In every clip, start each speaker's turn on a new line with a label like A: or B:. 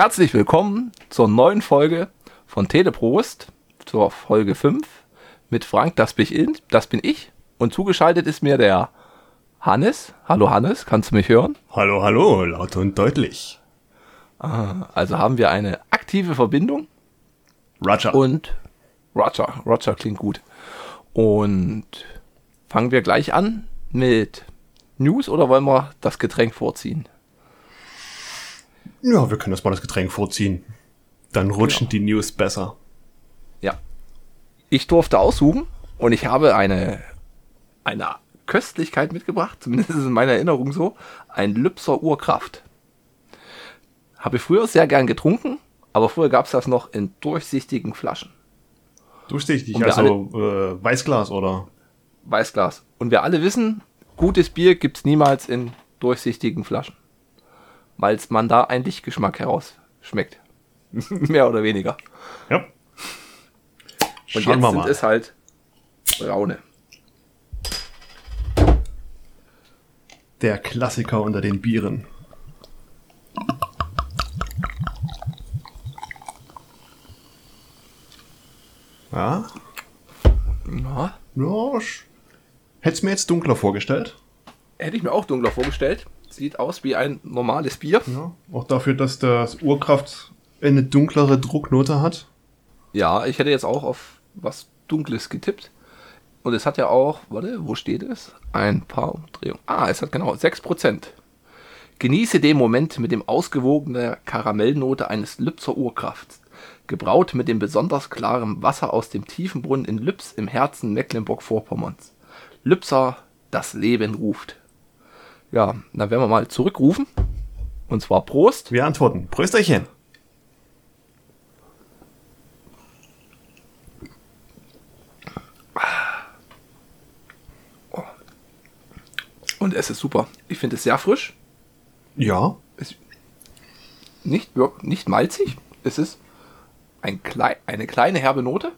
A: Herzlich willkommen zur neuen Folge von Teleprost, zur Folge 5 mit Frank, das bin ich, das bin ich. Und zugeschaltet ist mir der Hannes. Hallo Hannes, kannst du mich hören?
B: Hallo, hallo, laut und deutlich.
A: Ah, also haben wir eine aktive Verbindung.
B: Roger.
A: Und Roger, Roger klingt gut. Und fangen wir gleich an mit News oder wollen wir das Getränk vorziehen?
B: Ja, wir können das mal das Getränk vorziehen. Dann rutschen
A: Genau.
B: die News besser.
A: Ja. Ich durfte aussuchen und ich habe eine, eine Köstlichkeit mitgebracht, zumindest ist es in meiner Erinnerung so, ein Lübser Urkraft. Habe ich früher sehr gern getrunken, aber früher gab es das noch in durchsichtigen Flaschen.
B: Durchsichtig,
A: Und
B: also äh, Weißglas oder?
A: Weißglas. Und wir alle wissen, gutes Bier gibt's niemals in durchsichtigen Flaschen. Weil man da einen Lichtgeschmack herausschmeckt. Mehr oder weniger.
B: Ja.
A: Und
B: Schauen
A: jetzt
B: wir
A: sind
B: mal.
A: es halt braune.
B: Der Klassiker unter den Bieren. Ja,
A: Ja,
B: ja, sch- hätt's mir jetzt dunkler vorgestellt.
A: hätte ich mir auch dunkler vorgestellt. Sieht aus wie ein normales Bier.
B: Ja, auch dafür, dass das Urkraft eine dunklere Drucknote hat.
A: Ja, ich hätte jetzt auch auf was Dunkles getippt. Und es hat ja auch, warte, wo steht es? Ein paar Umdrehungen. Ah, es hat genau 6%. Genieße den Moment mit dem ausgewogenen Karamellnote eines Lübzer Urkrafts. Gebraut mit dem besonders klaren Wasser aus dem tiefen Brunnen in Lübs im Herzen Mecklenburg-Vorpommerns. Lübser, das Leben ruft. Ja, dann werden wir mal zurückrufen. Und zwar Prost.
B: Wir antworten. Prösterchen.
A: Und es ist super. Ich finde es sehr frisch.
B: Ja,
A: ist nicht, nicht malzig. Es ist ein klei eine kleine herbe Note.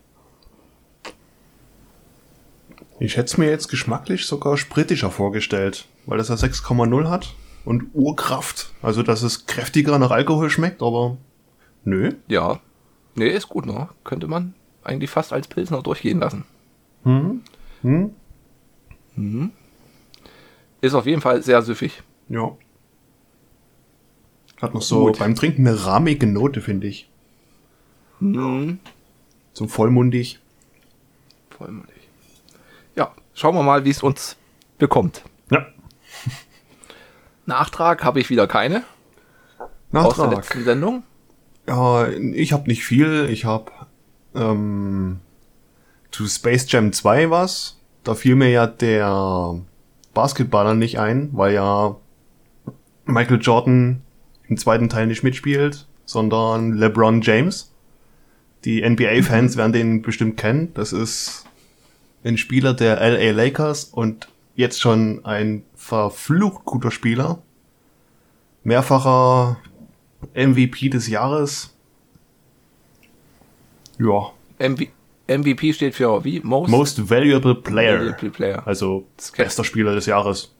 B: Ich hätte es mir jetzt geschmacklich sogar spritischer vorgestellt, weil das ja 6,0 hat und Urkraft. Also, dass es kräftiger nach Alkohol schmeckt, aber nö.
A: Ja. Nee, ist gut, ne? Könnte man eigentlich fast als Pilsner durchgehen lassen.
B: Hm? Hm?
A: Ist auf jeden Fall sehr süffig.
B: Ja. Hat noch so
A: Gut.
B: beim Trinken eine rahmige Note, finde ich.
A: Mhm.
B: So vollmundig.
A: Vollmundig. Ja, schauen wir mal, wie es uns bekommt. Nachtrag habe ich wieder keine aus der
B: Nachtrag.
A: letzten Sendung.
B: Ja, ich habe nicht viel. Ich habe ähm, zu Space Jam 2 was. Da fiel mir ja der Basketballer nicht ein, weil ja Michael Jordan im zweiten Teil nicht mitspielt, sondern LeBron James. Die NBA-Fans werden den bestimmt kennen. Das ist ein Spieler der LA Lakers und jetzt schon ein verflucht guter Spieler. Mehrfacher MVP des Jahres. Ja,
A: MV MVP steht für wie? Most,
B: Most Valuable Player.
A: Valuable Player.
B: Also bester Spieler des Jahres.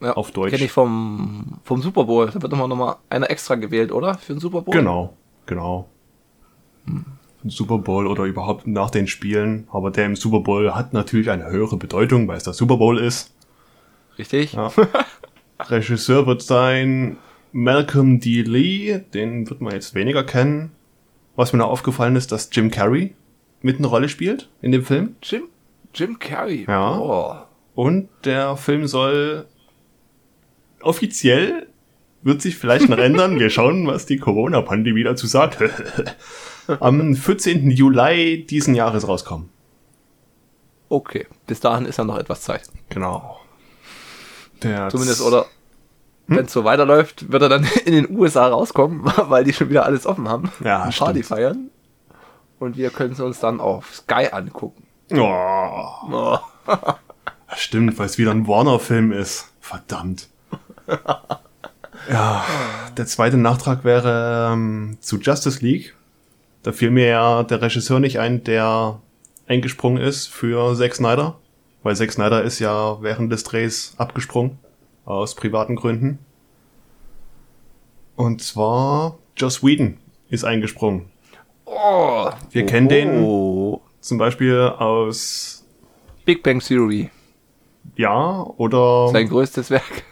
A: Ja,
B: auf Deutsch.
A: Kenne ich vom, vom Super Bowl. Da wird immer noch mal einer extra gewählt, oder? Für den Super Bowl?
B: Genau, genau. Im Super Bowl oder überhaupt nach den Spielen. Aber der im Super Bowl hat natürlich eine höhere Bedeutung, weil es der Super Bowl ist.
A: Richtig?
B: Ja. Regisseur wird sein Malcolm D. Lee, den wird man jetzt weniger kennen. Was mir noch aufgefallen ist, dass Jim Carrey mit eine Rolle spielt in dem Film.
A: Jim, Jim Carrey.
B: Ja.
A: Oh.
B: Und der Film soll offiziell wird sich vielleicht noch ändern. Wir schauen, was die Corona-Pandemie dazu sagt. Am 14. Juli diesen Jahres rauskommen.
A: Okay, bis dahin ist ja noch etwas Zeit.
B: Genau. Der
A: Zumindest, oder
B: Hm?
A: wenn es so weiterläuft, wird er dann in den USA rauskommen, weil die schon wieder alles offen haben.
B: Ja,
A: Party feiern. Und wir können es uns dann auf Sky angucken.
B: Oh,
A: Oh.
B: stimmt, weil es wieder ein Warner-Film ist. Verdammt. Ja, der zweite Nachtrag wäre ähm, zu Justice League. Da fiel mir ja der Regisseur nicht ein, der eingesprungen ist für Zack Snyder. Weil Zack Snyder ist ja während des Drehs abgesprungen. Aus privaten Gründen. Und zwar Joss Whedon ist eingesprungen.
A: Oh,
B: Wir
A: oh,
B: kennen den.
A: oh.
B: Zum Beispiel aus,
A: Big Bang Theory.
B: ja, oder...
A: Sein größtes Werk.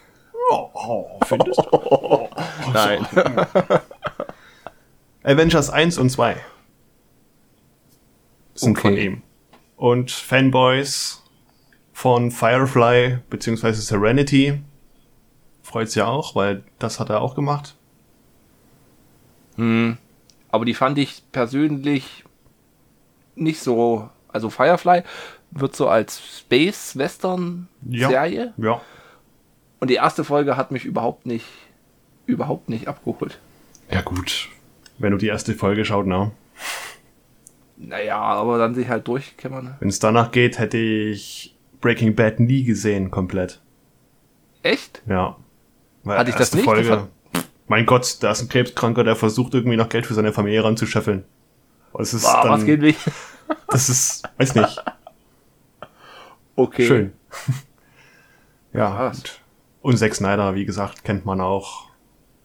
B: Oh, oh, findest du?
A: Nein.
B: Avengers 1 und 2 sind
A: Okay.
B: von ihm. Und Fanboys von Firefly bzw. Serenity freut's ja auch, weil das hat er auch gemacht.
A: Aber die fand ich persönlich nicht so. Also Firefly wird so als Space-Western-Serie.
B: Ja.
A: Und die erste Folge hat mich überhaupt nicht, überhaupt nicht abgeholt.
B: Ja gut. Wenn du die erste Folge schaut, na.
A: Naja, aber dann sich halt durchkämmern.
B: Wenn es danach geht, hätte ich Breaking Bad nie gesehen, komplett.
A: Echt?
B: Ja. Weil
A: Hatte ich das nicht? Das hat-
B: mein Gott, da ist ein Krebskranker, der versucht irgendwie noch Geld für seine Familie ranzuscheffeln. Und es ist
A: Ah,
B: dann,
A: was geht nicht?
B: das ist, weiß nicht,
A: Okay.
B: schön. ja. Und, und Zack Snyder, wie gesagt, kennt man auch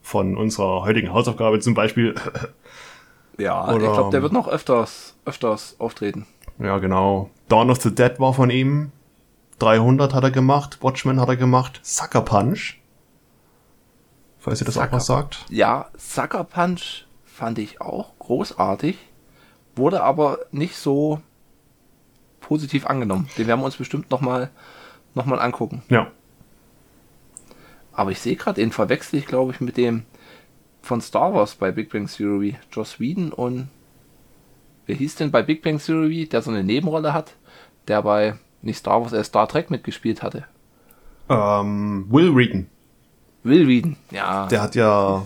B: von unserer heutigen Hausaufgabe zum Beispiel.
A: Ja,
B: Oder-
A: ich glaube, der wird noch öfters, öfters auftreten.
B: ja, genau. Dawn of the Dead war von ihm. 300 hat er gemacht. Watchmen hat er gemacht. Sucker Punch. Falls ihr das auch
A: Sucker
B: was sagt.
A: Ja, Sucker Punch fand ich auch großartig, wurde aber nicht so positiv angenommen. Den werden wir uns bestimmt nochmal noch mal angucken.
B: Ja.
A: Aber ich sehe gerade, den verwechsel ich, glaube ich, mit dem von Star Wars bei Big Bang Theory. Joss Whedon und wer hieß denn bei Big Bang Theory, der so eine Nebenrolle hat, der bei nicht Star Wars, äh Star Trek mitgespielt hatte.
B: Ähm, Will Wheaton.
A: Will Whedon, ja.
B: Der hat ja.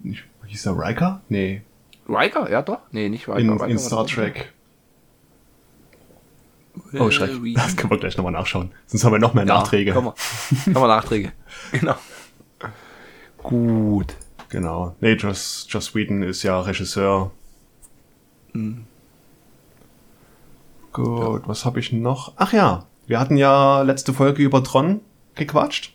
B: Nicht, hieß der Riker? Nee.
A: Riker, ja doch? Nee, nicht Riker.
B: In,
A: Riker
B: in Star Trek.
A: Will
B: Oh, Schreck.
A: Whedon.
B: Das können wir gleich nochmal nachschauen. Sonst haben wir noch mehr
A: Ja,
B: Nachträge.
A: Kann man, kann man Nachträge. Genau. Gut.
B: Genau. Nee, Joss, Joss Whedon ist ja Regisseur.
A: Mhm.
B: Gut, was habe ich noch? Ach ja, wir hatten ja letzte Folge über Tron gequatscht.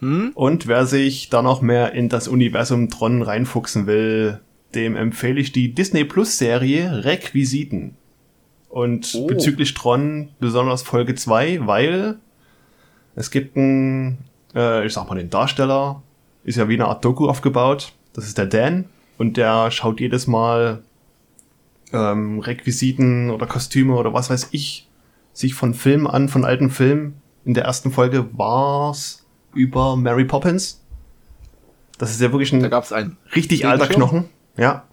A: Hm?
B: Und wer sich da noch mehr in das Universum Tron reinfuchsen will, dem empfehle ich die Disney Plus Serie Requisiten. Und
A: Oh.
B: bezüglich Tron besonders Folge 2, weil es gibt einen, äh, ich sag mal, den Darsteller, ist ja wie eine Art Doku aufgebaut. Das ist der Dan und der schaut jedes Mal ähm, Requisiten oder Kostüme oder was weiß ich sich von Filmen an, von alten Filmen. In der ersten Folge war's über Mary Poppins. Das ist ja wirklich
A: Da
B: ein
A: gab es einen.
B: richtig alter? Knochen. Ja.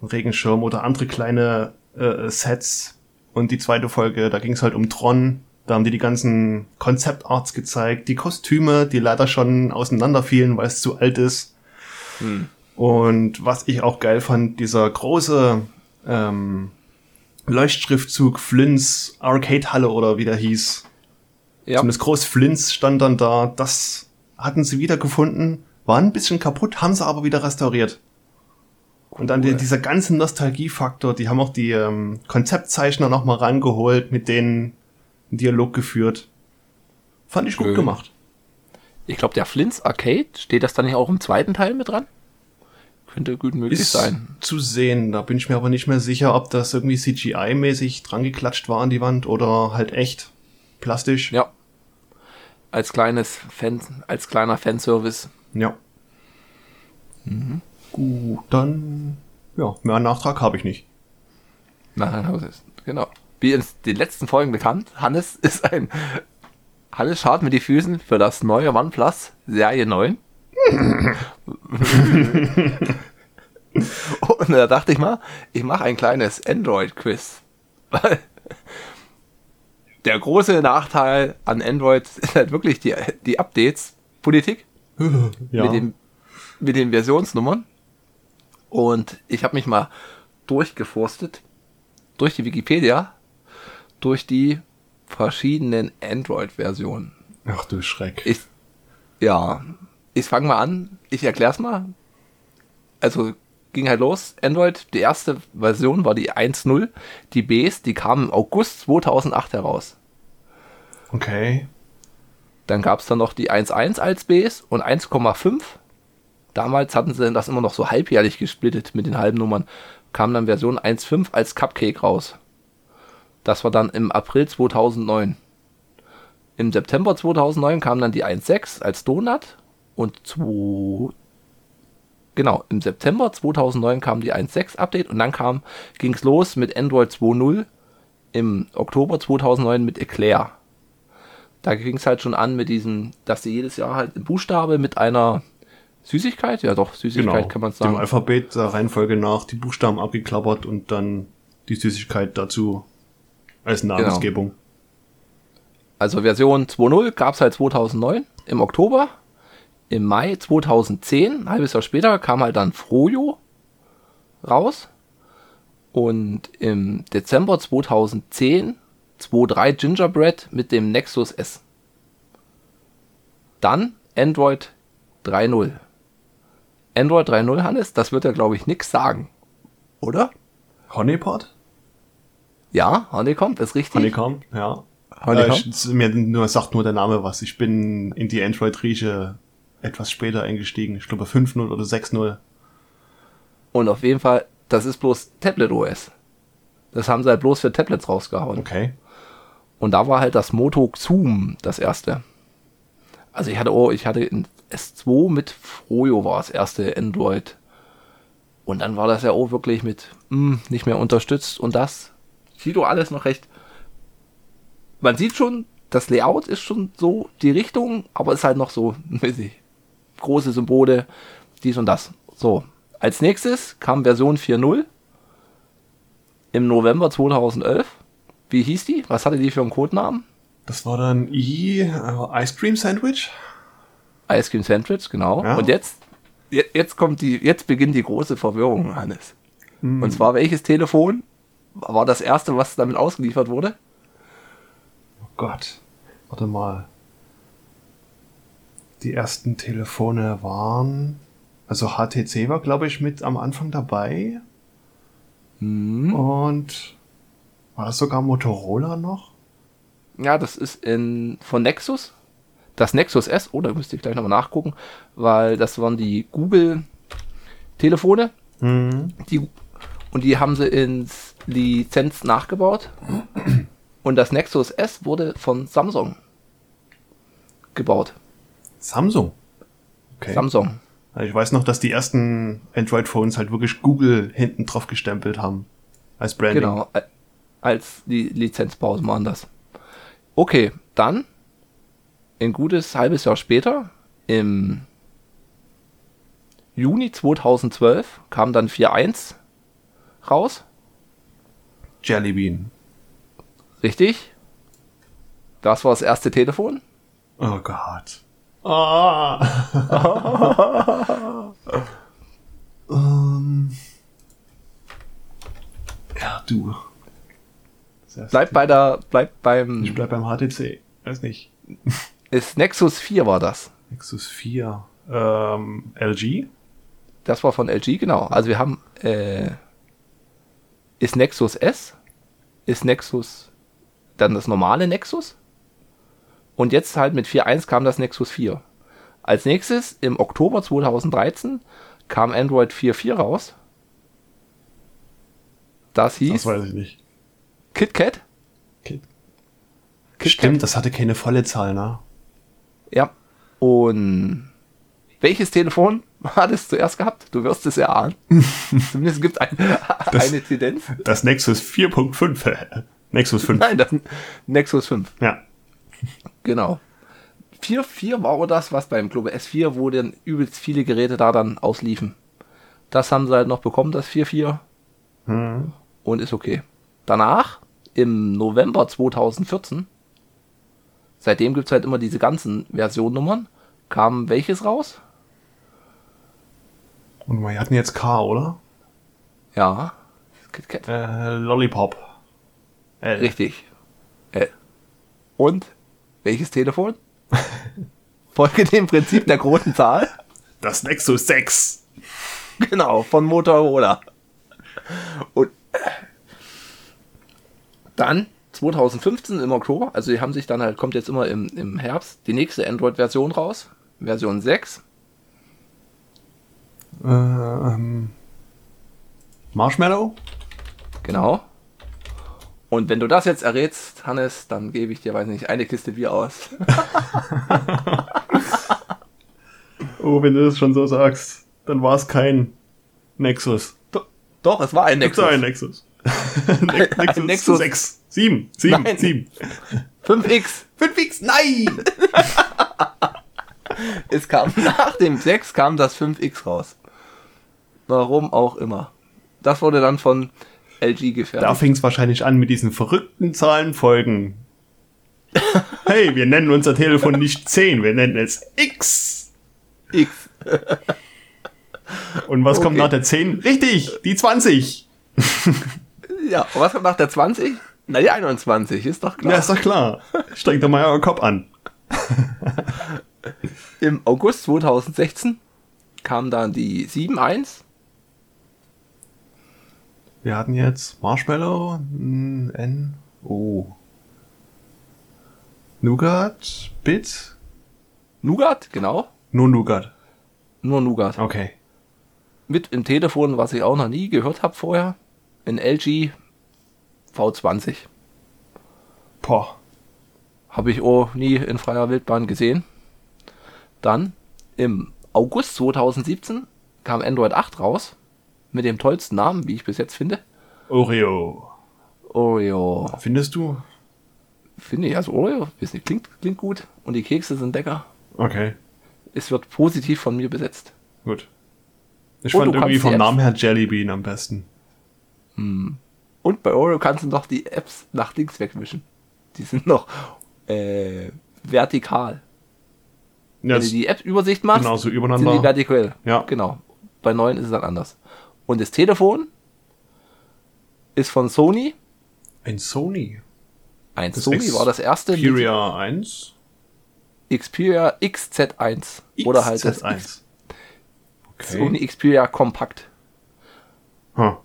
B: Ein Regenschirm oder andere kleine äh, Sets. Und die zweite Folge, da ging es halt um Tron. Da haben die die ganzen Konzeptarts gezeigt, die Kostüme, die leider schon auseinanderfielen, weil es zu alt ist.
A: Hm.
B: Und was ich auch geil fand, dieser große ähm, Leuchtschriftzug Flins Arcade Halle oder wie der hieß.
A: Ja.
B: Zumindest groß Flins stand dann da. Das hatten sie wiedergefunden, war ein bisschen kaputt, haben sie aber wieder restauriert. Und dann die,
A: Cool.
B: dieser ganze Nostalgiefaktor, die haben auch die ähm, Konzeptzeichner nochmal rangeholt, mit denen einen Dialog geführt. Fand ich gut
A: Schön.
B: gemacht.
A: Ich glaube, der Flint's Arcade, steht das dann nicht auch im zweiten Teil mit dran? Könnte gut möglich
B: Ist
A: sein.
B: zu sehen. Da bin ich mir aber nicht mehr sicher, ob das irgendwie CGI-mäßig dran geklatscht war an die Wand oder halt echt plastisch.
A: Ja. Als kleines Fan, als kleiner Fanservice.
B: Ja. Gut, dann ja, mehr Nachtrag habe ich nicht.
A: Nein, nein, genau. Wie in den letzten Folgen bekannt, Hannes ist ein. Hannes schaut mit die Füßen für das neue OnePlus Serie 9. Und da dachte ich mal, ich mache ein kleines Android-Quiz. Der große Nachteil an Android ist halt wirklich die, die Updates-Politik
B: Ja.
A: mit, dem, mit den Versionsnummern. Und ich habe mich mal durchgeforstet, durch die Wikipedia, durch die verschiedenen Android-Versionen.
B: Ach du Schreck.
A: Ich, ja, ich fange mal an, ich erklär's mal. Also ging halt los, Android, die erste Version war die 1.0, die Bs, die kamen im August 2008 heraus.
B: Okay.
A: Dann gab es dann noch die 1.1 als Bs und 1,5 damals hatten sie das immer noch so halbjährlich gesplittet mit den halben Nummern, kam dann Version 1.5 als Cupcake raus. Das war dann im April 2009. Im September 2009 kam dann die 1.6 als Donut und zu genau, im September 2009 kam die 1.6 Update und dann kam ging's los mit Android 2.0 im Oktober 2009 mit Eclair. Da ging es halt schon an mit diesem, dass sie jedes Jahr halt ein Buchstabe mit einer Süßigkeit, ja doch, Süßigkeit
B: Genau.
A: kann man sagen.
B: Dem Alphabet der Reihenfolge nach die Buchstaben abgeklappert und dann die Süßigkeit dazu als Namensgebung.
A: Also Version 2.0 gab es halt 2009 im Oktober. Im Mai 2010, ein halbes Jahr später, kam halt dann Frojo raus. Und im Dezember 2010 2.3 Gingerbread mit dem Nexus S. Dann Android 3.0. Android 3.0, Hannes, das wird ja, glaube ich, nix sagen. Oder?
B: Honeypot?
A: Ja, Honeycomb ist richtig.
B: Honeycomb, ja.
A: Honeycomb?
B: Äh, ich- mir nur, sagt nur der Name was. Ich bin in die Android-Rieche etwas später eingestiegen. Ich glaube 5.0 oder 6.0.
A: Und auf jeden Fall, das ist bloß Tablet OS. Das haben sie halt bloß für Tablets rausgehauen.
B: Okay.
A: Und da war halt das Moto Zoom das erste. Also ich hatte, oh, ich hatte in S2 mit Froyo war das erste Android. Und dann war das ja auch wirklich mit hm, nicht mehr unterstützt und das sieht doch alles noch recht. Man sieht schon, das Layout ist schon so die Richtung, aber ist halt noch so, ich, große Symbole, dies und das. So, als nächstes kam Version 4.0 im November 2011. Wie hieß die? Was hatte die für einen Codenamen?
B: Das war dann I, äh, Ice Cream Sandwich?
A: Ice Cream Sandwich, genau.
B: Ja.
A: Und jetzt, je- jetzt kommt die, jetzt beginnt die große Verwirrung, Hannes. Und zwar welches Telefon war das erste, was damit ausgeliefert wurde?
B: Oh Gott. Warte mal. Die ersten Telefone waren. Also HTC war, glaube ich, mit am Anfang dabei.
A: Hm.
B: Und war das sogar Motorola noch?
A: Ja, das ist in, von Nexus. Das Nexus S, oh, da müsste ich gleich nochmal nachgucken, weil das waren die Google-Telefone.
B: Mhm.
A: Die, und die haben sie ins Lizenz nachgebaut. Und das Nexus S wurde von Samsung gebaut.
B: Samsung. Okay.
A: Samsung.
B: Also ich weiß noch, dass die ersten Android-Phones halt wirklich Google hinten drauf gestempelt haben. Als Branding.
A: Genau. äh, Als die Lizenzpausen waren das. Okay, dann ein gutes halbes Jahr später, im Juni 2012, kam dann 4.1 raus.
B: Jellybean.
A: Richtig. Das war das erste Telefon.
B: Oh Gott. Ah. ähm. Ja, du.
A: Bleibt bei der, bleibt beim,
B: Ich bleib beim HTC. Weiß nicht.
A: ist Nexus 4 war das.
B: Nexus 4. Ähm, LG?
A: Das war von LG, genau. Also wir haben, äh, ist Nexus S, ist Nexus dann das normale Nexus und jetzt halt mit 4.1 kam das Nexus 4. Als nächstes im Oktober 2013 kam Android 4.4 raus. Das hieß
B: Das weiß ich nicht.
A: KitKat.
B: Kit-
A: KitKat.
B: Stimmt, das hatte keine volle Zahl, ne?
A: Ja. Und welches Telefon hat es zuerst gehabt? Du wirst es erahnen. Zumindest gibt ein, eine Tendenz.
B: Das Nexus 4.5. Nexus 5.
A: Nein, das Nexus 5.
B: Ja.
A: Genau. 4.4 war auch das, was beim Globe S4, wo dann übelst viele Geräte da dann ausliefen. Das haben sie halt noch bekommen, das 4.4.
B: Hm.
A: Und ist okay. Danach, im November 2014, seitdem gibt es halt immer diese ganzen Versionnummern, kam welches raus?
B: Und wir hatten jetzt K, oder?
A: Ja.
B: Äh, Lollipop. L.
A: Richtig. Äh. Und welches Telefon? Folge dem Prinzip der großen Zahl.
B: Das Nexus 6.
A: Genau, von Motorola. Und äh, dann 2015 im Oktober, also die haben sich dann halt, kommt jetzt immer im, im Herbst, die nächste Android-Version raus, Version 6.
B: Ähm, Marshmallow?
A: Genau. Und wenn du das jetzt errätst, Hannes, dann gebe ich dir, weiß nicht, eine Kiste Bier aus.
B: Oh, wenn du das schon so sagst, dann war es kein Nexus.
A: Doch, es war ein Nexus.
B: Nexus. Ein Nexus. Ne-
A: Ein Nexus.
B: 6. 7. 7.
A: Nein.
B: 7.
A: 5X.
B: 5x, nein!
A: Es kam nach dem 6 kam das 5X raus. Warum auch immer. Das wurde dann von LG gefertigt.
B: Da fing es wahrscheinlich an mit diesen verrückten Zahlenfolgen. Hey, wir nennen unser Telefon nicht 10, wir nennen es X.
A: X.
B: Und was kommt
A: Okay.
B: nach der 10? Richtig, die 20.
A: Ja, und was kommt nach der 20? Na, die 21, ist doch klar.
B: Ja, ist doch klar. Strengt doch mal euren Kopf an.
A: Im August 2016 kam dann die 7.1.
B: Wir hatten jetzt Marshmallow, N, O. Nougat, Bit,
A: Nougat, genau.
B: nur Nougat.
A: Nur Nougat.
B: Okay.
A: Mit im Telefon, was ich auch noch nie gehört habe vorher. Ein LG V20.
B: Boah.
A: Habe ich auch nie in freier Wildbahn gesehen. Dann im August 2017 kam Android 8 raus. Mit dem tollsten Namen, wie ich bis jetzt finde.
B: Oreo.
A: Oreo.
B: Findest du?
A: Finde ich, also Oreo, weiß nicht, klingt, klingt gut. Und die Kekse sind lecker.
B: Okay,
A: Es wird positiv von mir besetzt.
B: gut. Ich
A: Und
B: fand irgendwie vom Namen her Jellybean am besten.
A: Und bei Oreo kannst du noch die Apps nach links wegwischen. Die sind noch äh, vertikal.
B: Ja,
A: Wenn du die App-Übersicht machst,
B: genau so
A: sind die
B: übereinander.
A: vertikal.
B: Ja.
A: Genau. Bei neuen ist es dann anders. Und das Telefon ist von Sony.
B: Ein Sony.
A: Ein
B: Das
A: Sony war das erste.
B: Xperia 1.
A: Xperia XZ1. Oder halt das
B: XZ1.
A: Sony Xperia Compact.
B: Huh.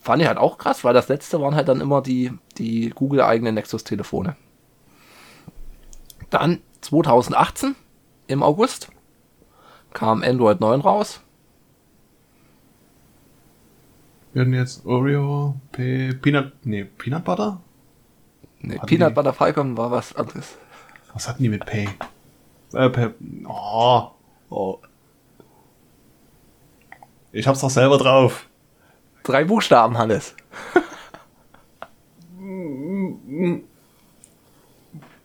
A: Fand ich halt auch krass, weil das letzte waren halt dann immer die, die Google-eigenen Nexus-Telefone. Dann 2018 im August kam Android 9 raus.
B: Wir hatten jetzt Oreo, P Peanut, nee, Peanut Butter?
A: Nee,
B: Hatten
A: Peanut
B: die-
A: Butter Falcon war was anderes.
B: Was hatten die mit Pay? Äh, P oh,
A: Oh.
B: ich hab's doch selber drauf.
A: Drei Buchstaben, Hannes.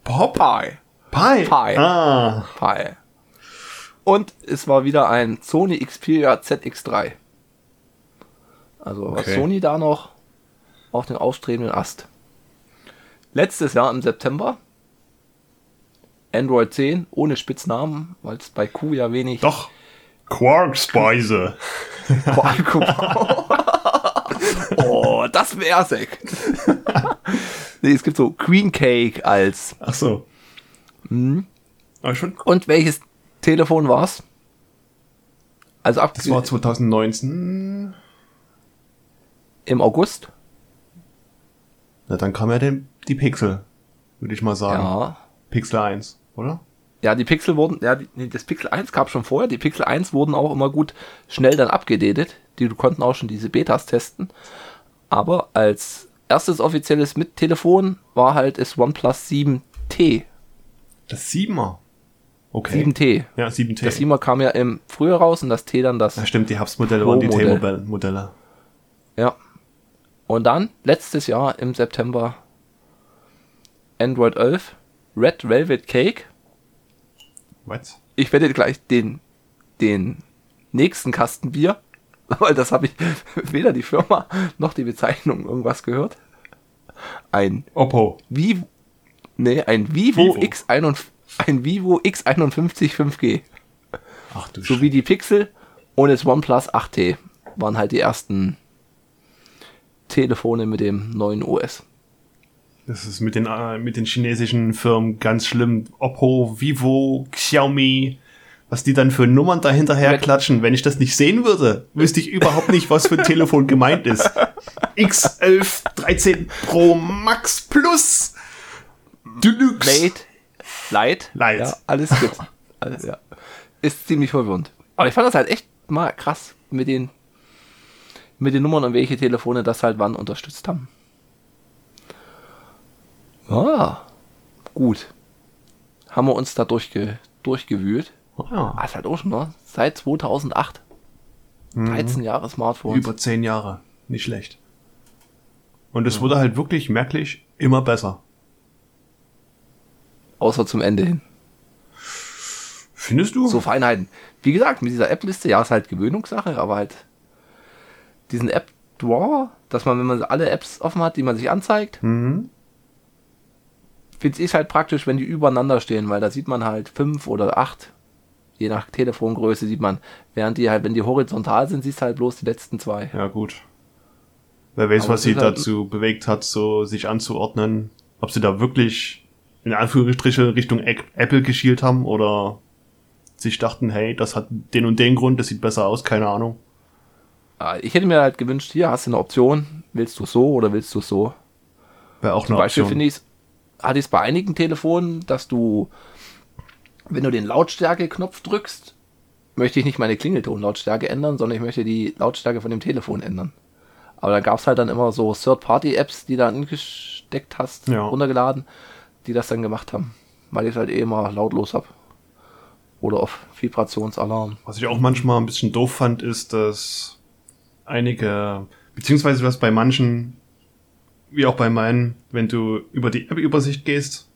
B: Pop?
A: Pi.
B: Pie.
A: Pie.
B: Ah,
A: Pi. Und es war wieder ein Sony Xperia ZX3. Also was
B: Okay.
A: Sony da noch auf den aufstrebenden Ast. Letztes Jahr im September Android 10 ohne Spitznamen, weil es bei Q ja wenig
B: doch. Quark-Speise.
A: oh, das wär's, ey. nee, es gibt so Queen Cake als.
B: Ach so.
A: Hm.
B: Aber schon,
A: Und welches Telefon war's? Also ab
B: das war 2019.
A: im August.
B: Na, dann kam ja den, die Pixel, würde ich mal sagen.
A: Ja.
B: Pixel 1, oder?
A: Ja, die Pixel wurden, ja, die, das Pixel 1 gab schon vorher. Die Pixel 1 wurden auch immer gut schnell dann abgedatet. Die konnten auch schon diese Betas testen. Aber als erstes offizielles mit Telefon war halt das OnePlus 7T.
B: Das 7er. Okay.
A: 7T.
B: Ja, 7T.
A: Das 7er kam ja im Frühjahr raus und das T dann das.
B: ja, stimmt, die Hubs-Modelle waren die. T-Modelle.
A: Und dann letztes Jahr im September Android 11 Red Velvet Cake.
B: Was?
A: Ich werde gleich den, den nächsten Kasten Bier, weil das habe ich weder die Firma noch die Bezeichnung irgendwas gehört. Ein
B: Oppo.
A: Vivo, nee, ein Vivo,
B: Vivo.
A: X51, ein Vivo X51 5G.
B: Ach du
A: Sowie die Pixel und das OnePlus 8T waren halt die ersten Telefone mit dem neuen OS.
B: Das ist mit den, äh, mit den chinesischen Firmen ganz schlimm. Oppo, Vivo, Xiaomi. Was die dann für Nummern dahinterher klatschen. Wenn ich das nicht sehen würde, wüsste ich überhaupt nicht, was für ein Telefon gemeint ist. X11, 13 Pro Max Plus. Deluxe.
A: Late, Light,
B: Light.
A: Ja, alles gut. alles, ja. Ist ziemlich verwirrend. Aber ich fand das halt echt mal krass mit den, mit den Nummern und welche Telefone das halt wann unterstützt haben. Ah, gut. Haben wir uns da durchge, durchgewühlt.
B: Ja.
A: Ah, ist halt auch schon, ne? Seit 2008. 13 Jahre Smartphones.
B: Über zehn Jahre. Nicht schlecht. Und es wurde halt wirklich merklich immer besser.
A: Außer zum Ende hin.
B: Findest du?
A: So Feinheiten. Wie gesagt, mit dieser App-Liste, ja, ist halt Gewöhnungssache, aber halt diesen App-Drawer, dass man, wenn man alle Apps offen hat, die man sich anzeigt,
B: Mhm.
A: finde ich halt praktisch, wenn die übereinander stehen, weil da sieht man halt fünf oder acht, je nach Telefongröße sieht man, während die halt, wenn die horizontal sind, siehst du halt bloß die letzten zwei.
B: Ja, gut. Wer weiß,
A: Aber
B: was
A: es
B: sie
A: halt-
B: dazu bewegt hat, so sich anzuordnen. Ob sie da wirklich in Anführungsstriche Richtung Apple geschielt haben oder sich dachten, hey, das hat den und den Grund, das sieht besser aus, keine Ahnung.
A: Ah, Ich hätte mir halt gewünscht, hier hast du eine Option, willst du so oder willst du so?
B: Wäre auch
A: Zum
B: eine
A: Beispiel
B: Option.
A: finde ich hatte ich es bei einigen Telefonen, dass du, wenn du den Lautstärke-Knopf drückst, möchte ich nicht meine Klingelton-Lautstärke ändern, sondern ich möchte die Lautstärke von dem Telefon ändern. Aber da gab es halt dann immer so Third-Party-Apps, die da angesteckt hast,
B: Ja.
A: runtergeladen, die das dann gemacht haben. Weil ich es halt eh immer lautlos habe. Oder auf Vibrationsalarm.
B: Was ich auch manchmal ein bisschen doof fand, ist, dass einige, beziehungsweise was bei manchen, wie auch bei meinen, wenn du über die App-Übersicht gehst,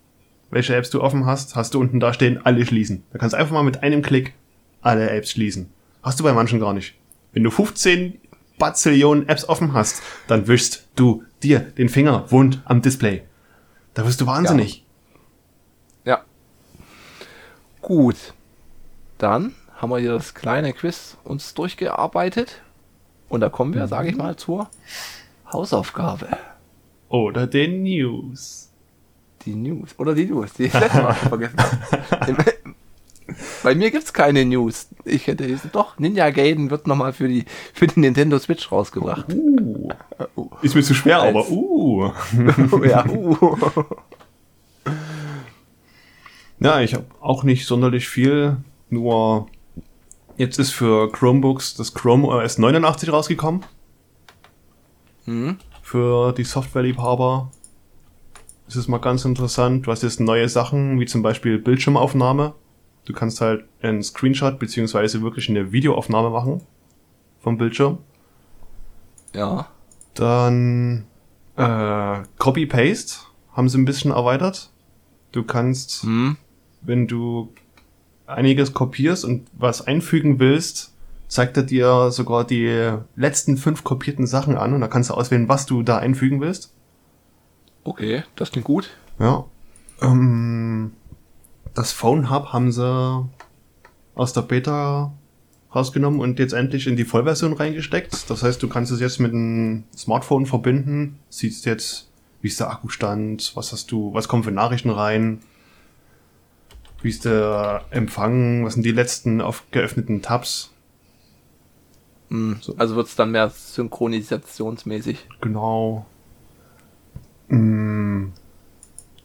B: welche Apps du offen hast, hast du unten da stehen, alle schließen. Da kannst du einfach mal mit einem Klick alle Apps schließen. Hast du bei manchen gar nicht. Wenn du 15 Bazillionen Apps offen hast, dann wischst du dir den Finger wund am Display. Da wirst du wahnsinnig.
A: Ja. Gut. Dann haben wir hier das kleine Quiz uns durchgearbeitet. Und da kommen wir, sage ich mal, zur Hausaufgabe.
B: Oder den News.
A: Die News. Oder die News, die ich letztes Mal vergessen habe. Bei mir gibt's keine News. Ich hätte diesen, doch, Ninja Gaiden wird nochmal für die, für die Nintendo Switch rausgebracht.
B: Uh. Ist mir zu schwer,
A: Als-
B: aber uh.
A: ja, uh.
B: Ja, ich habe auch nicht sonderlich viel, nur jetzt ist für Chromebooks das Chrome OS 89 rausgekommen.
A: Hm?
B: Für die Softwareliebhaber. Ist mal ganz interessant. Du hast jetzt neue Sachen, wie zum Beispiel Bildschirmaufnahme. Du kannst halt einen Screenshot beziehungsweise wirklich eine Videoaufnahme machen vom Bildschirm.
A: Ja.
B: Dann äh, Copy-Paste haben sie ein bisschen erweitert. Du kannst
A: Hm?
B: wenn du einiges kopierst und was einfügen willst, zeigt er dir sogar die letzten fünf kopierten Sachen an und da kannst du auswählen, was du da einfügen willst.
A: Okay, das klingt gut.
B: Ja. Ähm, das Phone Hub haben sie aus der Beta rausgenommen und jetzt endlich in die Vollversion reingesteckt. Das heißt, du kannst es jetzt mit einem Smartphone verbinden, siehst jetzt, wie ist der Akkustand, was hast du, was kommt für Nachrichten rein, wie ist der Empfang, was sind die letzten auf geöffneten Tabs.
A: Hm. Also wird's dann mehr synchronisationsmäßig.
B: Genau. Mm,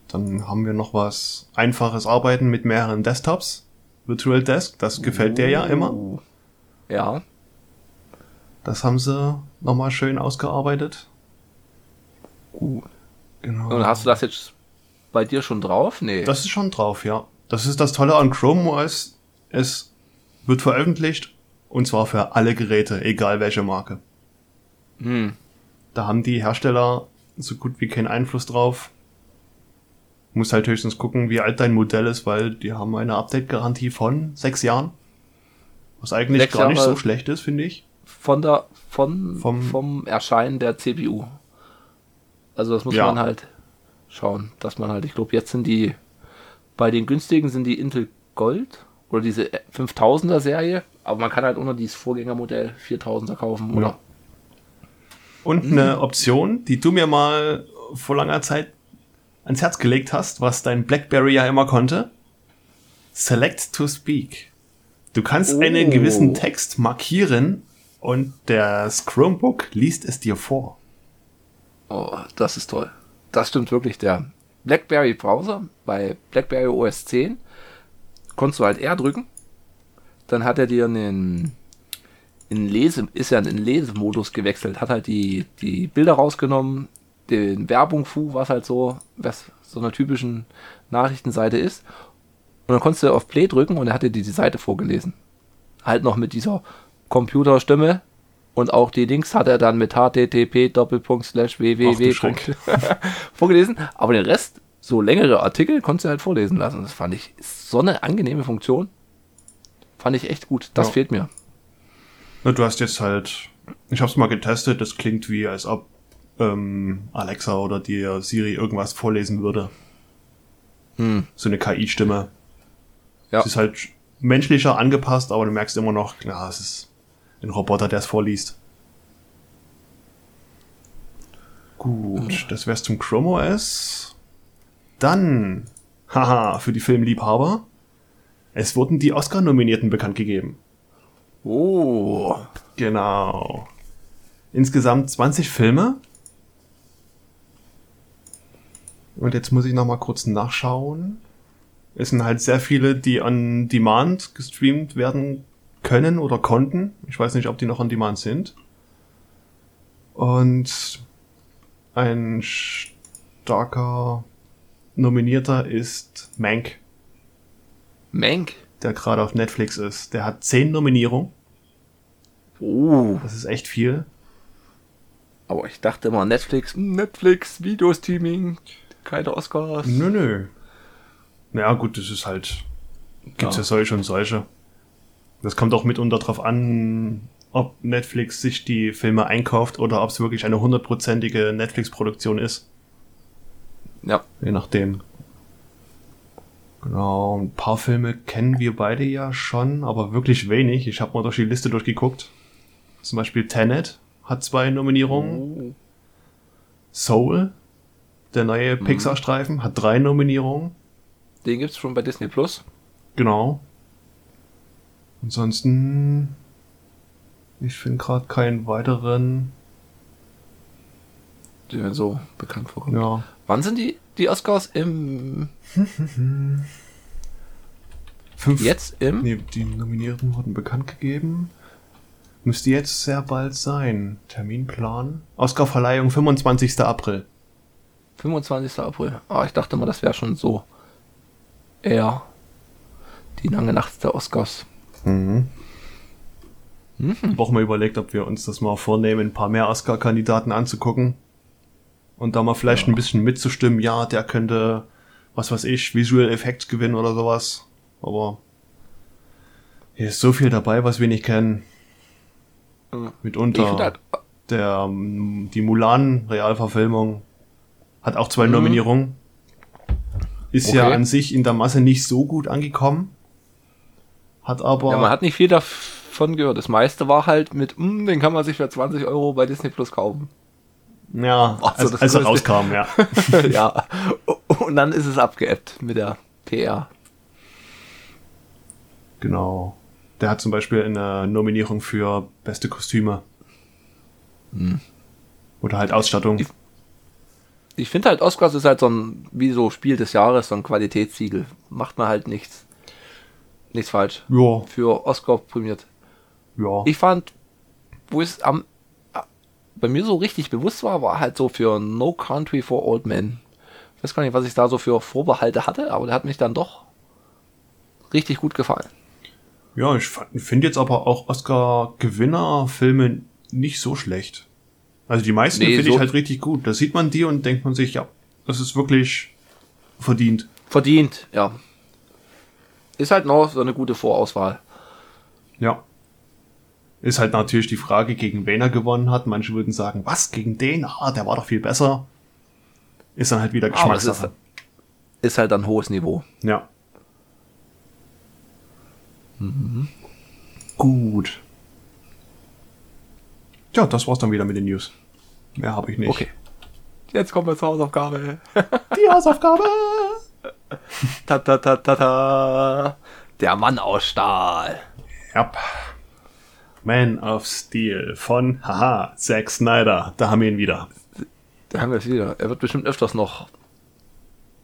B: Dann haben wir noch was einfaches Arbeiten mit mehreren Desktops. Virtual Desk, das gefällt dir ja immer.
A: Uh. Ja.
B: Das haben sie nochmal schön ausgearbeitet.
A: Gut.
B: Genau.
A: Und hast du das jetzt bei dir schon drauf? Nee.
B: Das ist schon drauf, ja. Das ist das Tolle an Chrome OS. Es wird veröffentlicht und zwar für alle Geräte, egal welche Marke.
A: hm.
B: Da haben die Hersteller so gut wie keinen Einfluss drauf. Muss halt höchstens gucken, wie alt dein Modell ist, weil die haben eine Update-Garantie von sechs Jahren. Was eigentlich
A: Sechs
B: gar nicht
A: Jahre.
B: so schlecht ist, finde ich.
A: Von der, von,
B: Vom-
A: vom, Erscheinen der CPU. Also das muss
B: Ja.
A: man halt schauen, dass man halt, ich glaube, jetzt sind die, bei den günstigen sind die Intel Gold oder diese 5000er Serie, aber man kann halt unter dieses Vorgängermodell 4000er kaufen, oder?
B: Und eine Option, die du mir mal vor langer Zeit ans Herz gelegt hast, was dein BlackBerry ja immer konnte. Select to Speak. Du kannst
A: Oh.
B: einen gewissen Text markieren und das Chromebook liest es dir vor.
A: Oh, das ist toll. Das stimmt wirklich. Der BlackBerry Browser bei BlackBerry OS 10 konntest du halt R drücken. Dann hat er dir einen, in Lese, ist ja in Lesemodus gewechselt, hat halt die, die Bilder rausgenommen, den Werbung-Fu, was halt so, was so einer typischen Nachrichtenseite ist. Und dann konntest du auf Play drücken und er hatte dir die Seite vorgelesen. Halt noch mit dieser Computerstimme. Und auch die Links hat er dann mit http www vorgelesen. Aber den Rest, so längere Artikel, konntest du halt vorlesen lassen. Das fand ich so eine angenehme Funktion. Fand ich echt gut. Das
B: Ja.
A: fehlt mir.
B: Na, du hast jetzt halt, ich hab's mal getestet, das klingt wie, als ob ähm, Alexa oder dir Siri irgendwas vorlesen würde.
A: Hm.
B: So eine KI-Stimme.
A: Ja.
B: Es ist halt menschlicher angepasst, aber du merkst immer noch, klar, es ist ein Roboter, der es vorliest. Gut, das wär's zum Chrome OS. Dann, haha, für die Filmliebhaber. Es wurden die Oscar-Nominierten bekannt gegeben.
A: Oh.
B: Genau. Insgesamt 20 Filme. Und jetzt muss ich noch mal kurz nachschauen. Es sind halt sehr viele, die on Demand gestreamt werden können oder konnten. Ich weiß nicht, ob die noch on Demand sind. Und ein starker Nominierter ist Mank,
A: Mank.
B: der gerade auf Netflix ist. Der hat 10 Nominierungen.
A: Oh.
B: Das ist echt viel.
A: Aber ich dachte immer, Netflix, Netflix, Videostreaming, keine Oscars.
B: Nö, nö. Naja, gut, das ist halt. Gibt's ja.
A: Ja.
B: solche und solche. Das kommt auch mitunter drauf an, ob Netflix sich die Filme einkauft oder ob es wirklich eine hundertprozentige Netflix-Produktion ist.
A: Ja.
B: Je nachdem. Genau, ein paar Filme kennen wir beide ja schon, aber wirklich wenig. Ich habe mal durch die Liste durchgeguckt. Zum Beispiel Tenet hat zwei Nominierungen.
A: Oh.
B: Soul, der neue Pixar-Streifen, hat drei Nominierungen.
A: Den gibt's schon bei Disney Plus.
B: Genau. Ansonsten, ich finde gerade keinen weiteren.
A: Die mir so bekannt vorkommen.
B: Ja.
A: Wann sind die, die Oscars im.
B: Fünf.
A: Jetzt im?
B: Nee, die Nominierten wurden bekannt gegeben. Müsste jetzt sehr bald sein. Terminplan. Oscarverleihung 25. April.
A: 25. April. Ah, ich dachte mal, das wäre schon so. Eher. Die lange Nacht der Oscars.
B: Mhm.
A: Mhm.
B: Ich habe auch mal überlegt, ob wir uns das mal vornehmen, ein paar mehr Oscar-Kandidaten anzugucken. Und da mal vielleicht ein bisschen mitzustimmen, ja, der könnte, was weiß ich, Visual Effects gewinnen oder sowas. Aber hier ist so viel dabei, was wir nicht kennen.
A: Mhm.
B: Mitunter
A: halt.
B: der, ähm, die Mulan-Realverfilmung hat auch zwei
A: Mhm.
B: Nominierungen. Ist ja
A: Okay.
B: an sich in der Masse nicht so gut angekommen. Hat aber
A: Ja, man hat nicht viel davon gehört. Das meiste war halt mit, hm, den kann man sich für 20 Euro bei Disney Plus kaufen.
B: ja,
A: Also
B: als, als er rauskam, ja.
A: ja. Und dann ist es abgeebbt mit der PR.
B: Genau. Der hat zum Beispiel eine Nominierung für beste Kostüme. Oder halt Ausstattung.
A: Die- Ich finde halt, Oscars ist halt so ein, wie so Spiel des Jahres, so ein Qualitätssiegel. Macht man halt nichts. Nichts falsch.
B: Ja,
A: Für Oscar prämiert.
B: ja.
A: Ich fand, wo es am bei mir so richtig bewusst war, war halt so für No Country for Old Men. Ich weiß gar nicht, was ich da so für Vorbehalte hatte, aber der hat mich dann doch richtig gut gefallen.
B: Ja, ich finde jetzt aber auch Oscar-Gewinner-Filme nicht so schlecht. Also die meisten
A: Nee,
B: finde
A: so-
B: ich halt richtig gut. Da sieht man die und denkt man sich, ja, das ist wirklich verdient.
A: Verdient, ja. Ist halt noch so eine gute Vorauswahl.
B: Ja. Ist halt natürlich die Frage, gegen wen er gewonnen hat. Manche würden sagen, was, gegen den? Ah, der war doch viel besser. Ist dann halt wieder
A: es ist,
B: Geschmackssache.
A: ist halt ein hohes Niveau.
B: Ja. Gut. Ja, das war's dann wieder mit den News. Mehr habe ich nicht.
A: Okay. Jetzt kommen wir zur Hausaufgabe.
B: Die Hausaufgabe!
A: ta ta ta ta ta. Der Mann aus Stahl.
B: Ja. Man of Steel von, haha, Zack Snyder. Da haben wir ihn wieder.
A: Da haben wir es wieder. Er wird bestimmt öfters noch,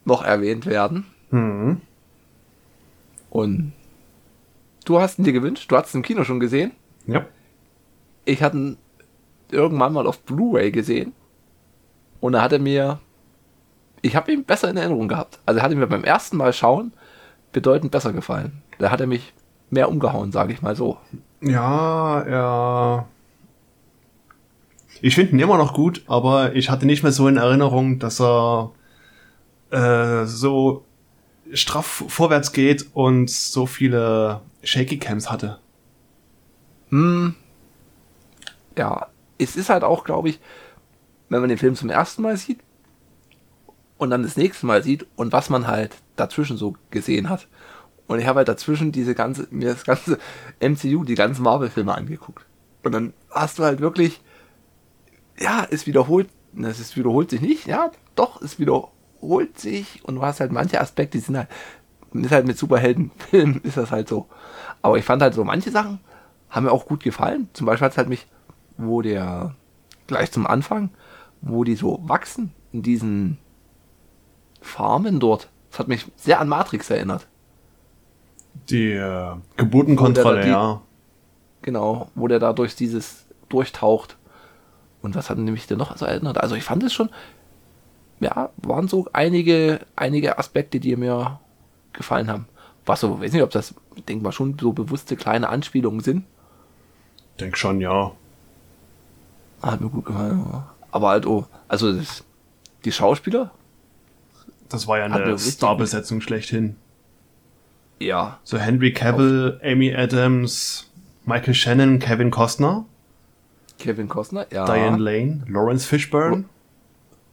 A: noch erwähnt werden.
B: Mhm.
A: Und du hast ihn dir gewünscht. Du hast es im Kino schon gesehen.
B: Ja.
A: ich hatte ihn irgendwann mal auf Blu-ray gesehen und da hat er mir, ich habe ihn besser in Erinnerung gehabt. Also er hat mir beim ersten Mal schauen bedeutend besser gefallen. Da hat er mich mehr umgehauen, sage ich mal so.
B: Ja, er. Ich finde ihn immer noch gut, aber ich hatte nicht mehr so in Erinnerung, dass er äh, so straff vorwärts geht und so viele Shaky Cams hatte.
A: Hm. Ja, es ist halt auch, glaube ich, wenn man den Film zum ersten Mal sieht und dann das nächste Mal sieht und was man halt dazwischen so gesehen hat. Und ich habe halt dazwischen diese ganze, mir das ganze MCU, die ganzen Marvel-Filme angeguckt. Und dann hast du halt wirklich, ja, es wiederholt, es wiederholt sich nicht, ja, doch, es wiederholt sich und du hast halt manche Aspekte, die sind halt, ist halt mit Superheldenfilmen, ist das halt so. Aber ich fand halt so manche Sachen haben mir auch gut gefallen. Zum Beispiel hat es halt mich, wo der, gleich zum Anfang, wo die so wachsen in diesen Farmen dort. Das hat mich sehr an Matrix erinnert.
B: Die äh, Geburtenkontrolle,
A: die,
B: ja.
A: Genau, wo der da durch dieses durchtaucht. Und was hat mich denn noch so erinnert? Also ich fand es schon, ja, waren so einige, einige Aspekte, die mir gefallen haben. Was so, weiß nicht, ob das, denke mal, schon so bewusste kleine Anspielungen sind.
B: Denk schon, ja.
A: Hat mir gut gefallen. Aber halt, oh, also das, die Schauspieler.
B: Das war ja eine Starbesetzung schlechthin.
A: Ja.
B: So Henry Cavill, Amy Adams, Michael Shannon, Kevin Costner.
A: Kevin Costner, ja.
B: Diane Lane, Lawrence Fishburne.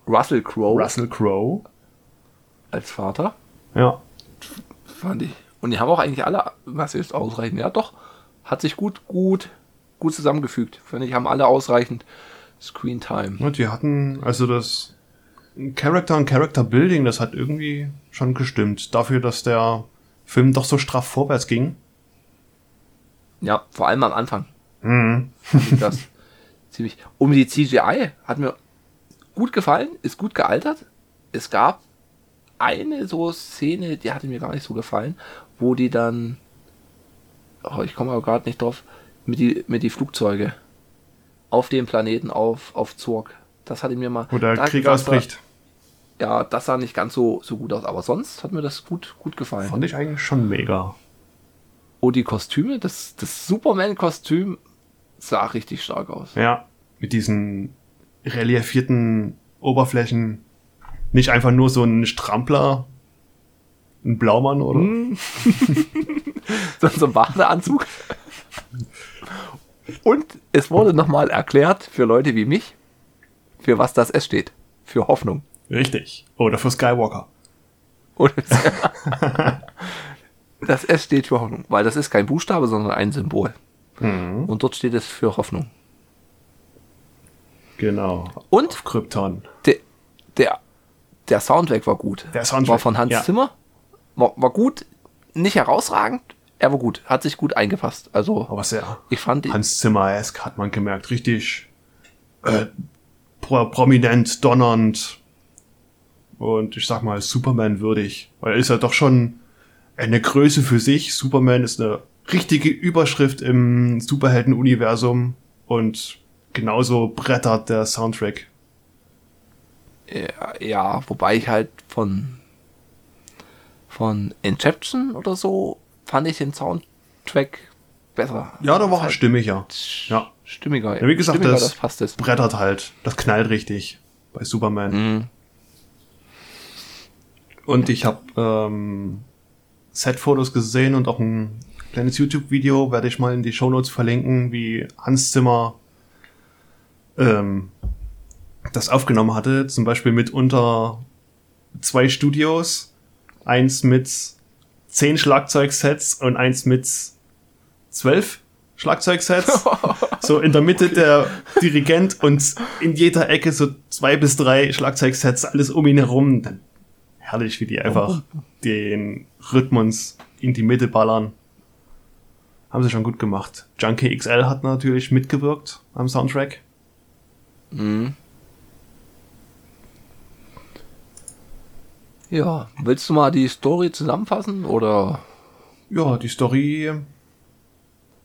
A: Russell Crowe.
B: Russell Crowe.
A: Als Vater.
B: Ja.
A: Fand ich. Und die haben auch eigentlich alle, was ist ausreichend? Ja, doch. Hat sich gut, gut, gut zusammengefügt. Finde ich, haben alle ausreichend Screen Time.
B: Und die hatten, also das Character und Character Building, das hat irgendwie schon gestimmt. Dafür, dass der Film doch so straff vorwärts ging.
A: Ja, vor allem am Anfang.
B: Mhm.
A: das ziemlich. Um die CGI hat mir gut gefallen, ist gut gealtert. Es gab eine so Szene, die hatte mir gar nicht so gefallen, wo die dann, oh, ich komme aber gerade nicht drauf, mit die, mit die Flugzeuge auf dem Planeten auf, auf Zorg. Das hatte mir mal.
B: Wo der Krieg ausbricht.
A: Ja, das sah nicht ganz so, so gut aus, aber sonst hat mir das gut, gut gefallen.
B: Fand ich eigentlich schon mega.
A: Oh, die Kostüme, das, das Superman-Kostüm sah richtig stark aus.
B: Ja, mit diesen reliefierten Oberflächen. Nicht einfach nur so ein Strampler, ein Blaumann, oder?
A: Hm. so, so ein Badeanzug. Und es wurde nochmal erklärt für Leute wie mich, für was das S steht. Für Hoffnung.
B: Richtig. Oder für Skywalker.
A: Oder das S steht für Hoffnung, weil das ist kein Buchstabe, sondern ein Symbol.
B: Mhm.
A: Und dort steht es für Hoffnung.
B: Genau.
A: Und
B: Auf Krypton.
A: der, der, der Soundtrack war gut.
B: Der Soundtrack,
A: war von Hans
B: ja.
A: Zimmer. War, war gut, nicht herausragend, er war gut, hat sich gut eingefasst. Also
B: Aber sehr
A: ich fand
B: Hans Zimmer-esk hat man gemerkt. Richtig äh, prominent, donnernd und ich sag mal Superman würdig. Weil er ist ja doch schon eine Größe für sich. Superman ist eine richtige Überschrift im Superhelden-Universum und genauso brettert der Soundtrack.
A: Ja, ja, wobei ich halt von von Inception oder so fand ich den Soundtrack besser.
B: Ja, da war er
A: halt
B: stimmiger. Ja.
A: Stimmiger.
B: Ja, wie gesagt,
A: stimmiger,
B: das,
A: das passt es.
B: brettert halt. Das knallt richtig bei Superman.
A: Mhm.
B: Und ich habe ähm, Set-Fotos gesehen und auch ein kleines YouTube-Video, werde ich mal in die Shownotes verlinken, wie Hans Zimmer ähm, das aufgenommen hatte. Zum Beispiel mit unter zwei Studios. Eins mit zehn Schlagzeugsets und eins mit zwölf Schlagzeugsets. so in der Mitte der Dirigent und in jeder Ecke so zwei bis drei Schlagzeugsets, alles um ihn herum. Dann herrlich, wie die einfach den Rhythmus in die Mitte ballern. Haben sie schon gut gemacht. Junkie XL hat natürlich mitgewirkt am Soundtrack.
A: Mhm. Ja, willst du mal die Story zusammenfassen oder?
B: Ja, die Story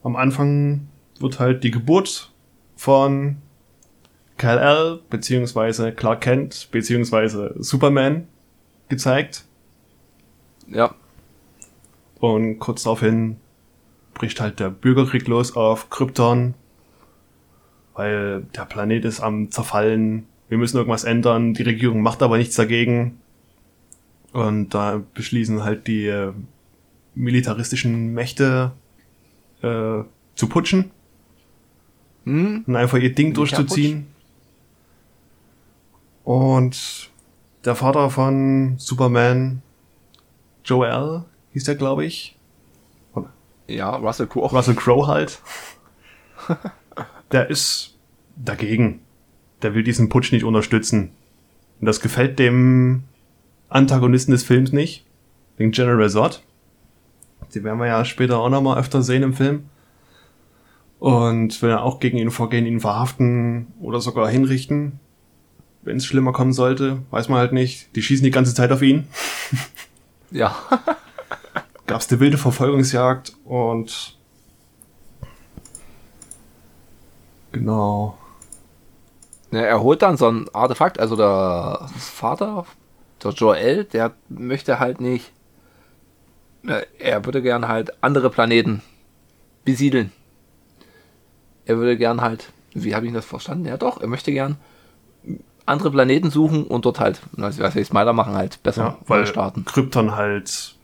B: am Anfang wird halt die Geburt von Kal-El beziehungsweise Clark Kent beziehungsweise Superman gezeigt.
A: Ja.
B: Und kurz daraufhin bricht halt der Bürgerkrieg los auf Krypton, weil der Planet ist am zerfallen. Wir müssen irgendwas ändern. Die Regierung macht aber nichts dagegen. Und da beschließen halt die äh, militaristischen Mächte äh, zu putschen
A: Hm?
B: und einfach ihr Ding durchzuziehen. Und der Vater von Superman, Joel, hieß der, glaube ich.
A: Ja, Russell Crowe.
B: Russell Crowe halt. der ist dagegen. Der will diesen Putsch nicht unterstützen. Und das gefällt dem Antagonisten des Films nicht. Den General Zod. Die werden wir ja später auch nochmal öfter sehen im Film. Und will er auch gegen ihn vorgehen, ihn verhaften oder sogar hinrichten. Wenn es schlimmer kommen sollte, weiß man halt nicht. Die schießen die ganze Zeit auf ihn.
A: Ja.
B: Gab's eine wilde Verfolgungsjagd und genau.
A: Ja, er holt dann so ein Artefakt, also der Vater, der Joel, der möchte halt nicht. äh, Er würde gern halt andere Planeten besiedeln. Er würde gern halt, wie habe ich das verstanden? Ja doch, er möchte gern andere Planeten suchen und dort halt, also was heißt Meiler machen, halt besser
B: Ja, weil
A: starten.
B: Krypton halt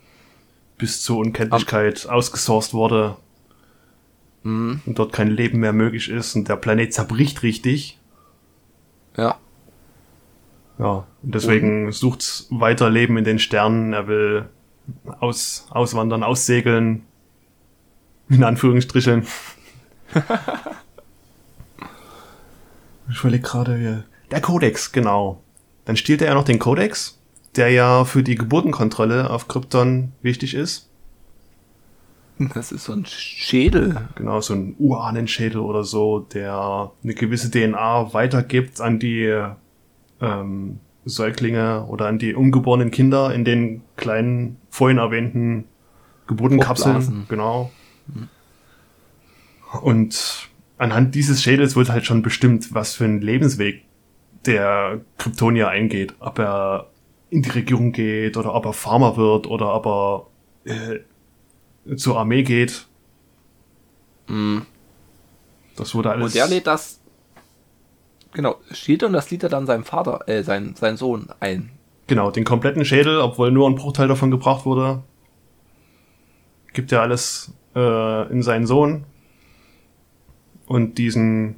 B: bis zur Unkenntlichkeit ausgesourced wurde
A: Mhm.
B: und dort kein Leben mehr möglich ist und der Planet zerbricht richtig.
A: Ja.
B: Ja, und deswegen sucht weiter Leben in den Sternen. Er will aus, auswandern, aussegeln. In Anführungsstrichen. Ich überlege gerade, wie... Der Kodex, genau. Dann stiehlt er ja noch den Kodex, der ja für die Geburtenkontrolle auf Krypton wichtig ist.
A: Das ist so ein Schädel.
B: Genau, so ein Urahnenschädel oder so, der eine gewisse DNA weitergibt an die ähm, Säuglinge oder an die ungeborenen Kinder in den kleinen, vorhin erwähnten Geburtenkapseln. Genau. Und anhand dieses Schädels wird halt schon bestimmt, was für ein Lebensweg der Kryptonier eingeht. Ob er in die Regierung geht oder ob er Farmer wird oder ob er äh, zur Armee geht. Das wurde alles.
A: Und der lädt das. Genau, stiehlt und das lädt er dann seinem Vater, äh, sein, sein Sohn ein.
B: Genau, den kompletten Schädel, obwohl nur ein Bruchteil davon gebraucht wurde, gibt er alles äh, in seinen Sohn. Und diesen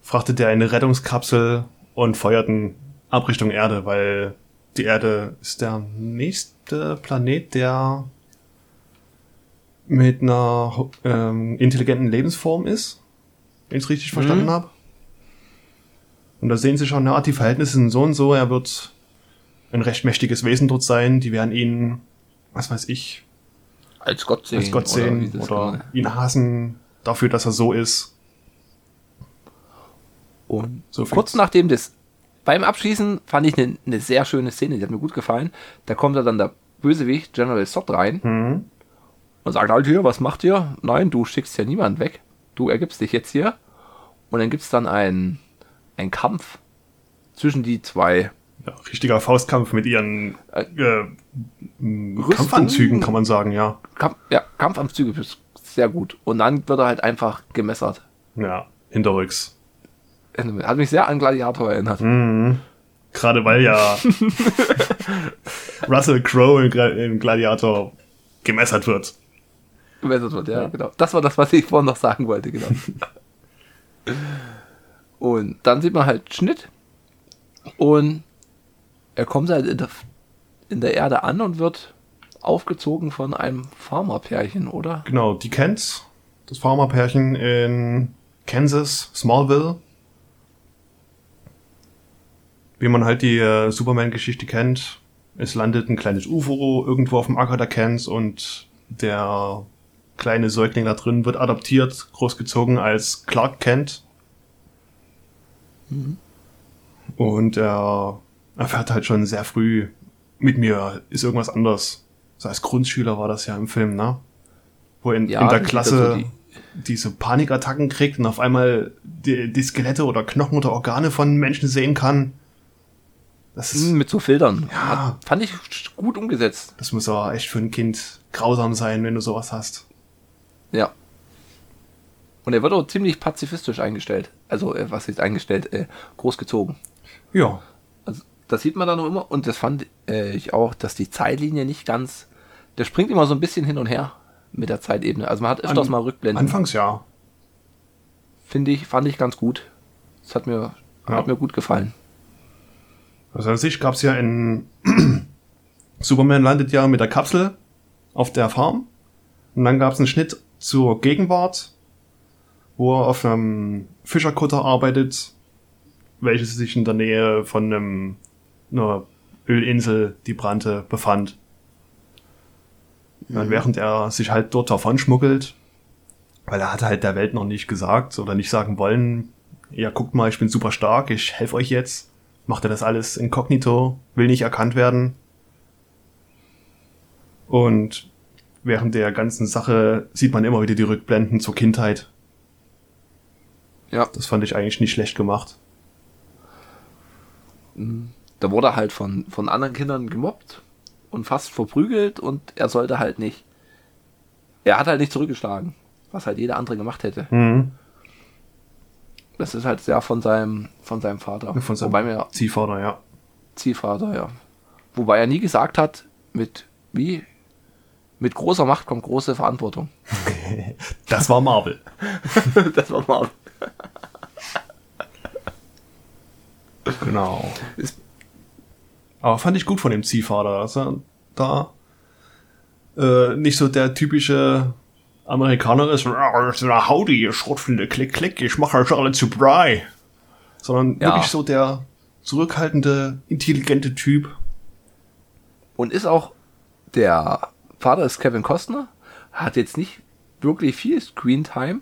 B: frachtet er in eine Rettungskapsel und feuert ihn ab Richtung Erde, weil die Erde ist der nächste Planet, der mit einer ähm, intelligenten Lebensform ist, wenn ich es richtig verstanden
A: Mhm.
B: habe. Und da sehen Sie schon, na, die Verhältnisse sind so und so, er wird ein recht mächtiges Wesen dort sein, die werden ihn, was weiß ich,
A: Als Gott sehen.
B: als Gott
A: oder
B: sehen
A: das
B: oder,
A: genau-
B: ihn hassen dafür, dass er so ist.
A: Und
B: So
A: kurz nachdem das beim Abschießen fand ich eine eine sehr schöne Szene, die hat mir gut gefallen. Da kommt da dann der Bösewicht General Zod rein
B: Mhm.
A: und sagt halt hier, was macht ihr? Nein, du schickst ja niemand weg. Du ergibst dich jetzt hier. Und dann gibt es dann einen, einen Kampf zwischen die zwei
B: Ja, richtiger Faustkampf mit ihren
A: Äh,
B: äh? Kampfanzügen, kann man sagen, ja.
A: Kampf, ja, Kampfanzüge, sehr gut. Und dann wird er halt einfach gemessert.
B: Ja, hinterrücks.
A: Hat mich sehr an Gladiator erinnert.
B: Mhm. Gerade weil ja Russell Crowe im Gladiator gemessert wird.
A: Gemessert wird, ja, genau. Das war das, was ich vorhin noch sagen wollte, genau. und dann sieht man halt Schnitt und er kommt halt in der, in der Erde an und wird aufgezogen von einem Farmerpärchen, oder?
B: Genau, die kennt's. Das Farmerpärchen in Kansas, Smallville. Wie man halt die äh, Superman-Geschichte kennt. Es landet ein kleines UFO irgendwo auf dem Acker der Kents und der kleine Säugling da drin wird adoptiert, großgezogen als Clark Kent. Und er erfährt halt schon sehr früh, mit mir ist irgendwas anders. So als Grundschüler war das ja im Film, ne? Wo in, in der
A: er
B: Klasse
A: die
B: diese Panikattacken kriegt und auf einmal die, die Skelette oder Knochen oder Organe von Menschen sehen kann.
A: Das ist, hm, mit so Filtern.
B: Ja.
A: Hat, fand ich gut umgesetzt.
B: Das muss aber echt für ein Kind grausam sein, wenn du sowas hast.
A: Ja. Und er wird auch ziemlich pazifistisch eingestellt. Also, äh, was ist eingestellt? Äh, großgezogen.
B: Ja.
A: Also, das sieht man dann auch immer. Und das fand äh, ich auch, dass die Zeitlinie nicht ganz. Der springt immer so ein bisschen hin und her mit der Zeitebene. Also, man hat öfters An, mal Rückblenden.
B: Anfangs ja.
A: Finde ich, fand ich ganz gut. Das hat mir, ja. hat mir gut gefallen.
B: Also an sich gab es ja in Superman landet ja mit der Kapsel auf der Farm. Und dann gab es einen Schnitt zur Gegenwart, wo er auf einem Fischerkutter arbeitet, welches sich in der Nähe von einem, einer Ölinsel, die brannte, befand. Mhm. Und während er sich halt dort davon schmuggelt, weil er hat halt der Welt noch nicht gesagt oder nicht sagen wollen, ja, guckt mal, ich bin super stark, ich helfe euch jetzt, macht er das alles inkognito, will nicht erkannt werden. Und während der ganzen Sache sieht man immer wieder die Rückblenden zur Kindheit. Ja. Das fand ich eigentlich nicht schlecht gemacht.
A: Da wurde er halt von, von anderen Kindern gemobbt und fast verprügelt und er sollte halt nicht. Er hat halt nicht zurückgeschlagen, was halt jeder andere gemacht hätte. Mhm. Das ist halt sehr von seinem, von seinem Vater.
B: Von seinem Wobei mir, Ziehvater, ja.
A: Ziehvater, ja. Wobei er nie gesagt hat, mit wie mit großer Macht kommt große Verantwortung.
B: das war Marvel.
A: das war Marvel.
B: genau. Aber fand ich gut von dem Ziehvater, dass er da äh, nicht so der typische Amerikaner ist, howdy, ihr Schrotflinte, klick, klick, ich mache euch alle zu Brei. Sondern ja. wirklich so der zurückhaltende, intelligente Typ.
A: Und ist auch der Vater ist Kevin Costner, hat jetzt nicht wirklich viel Screentime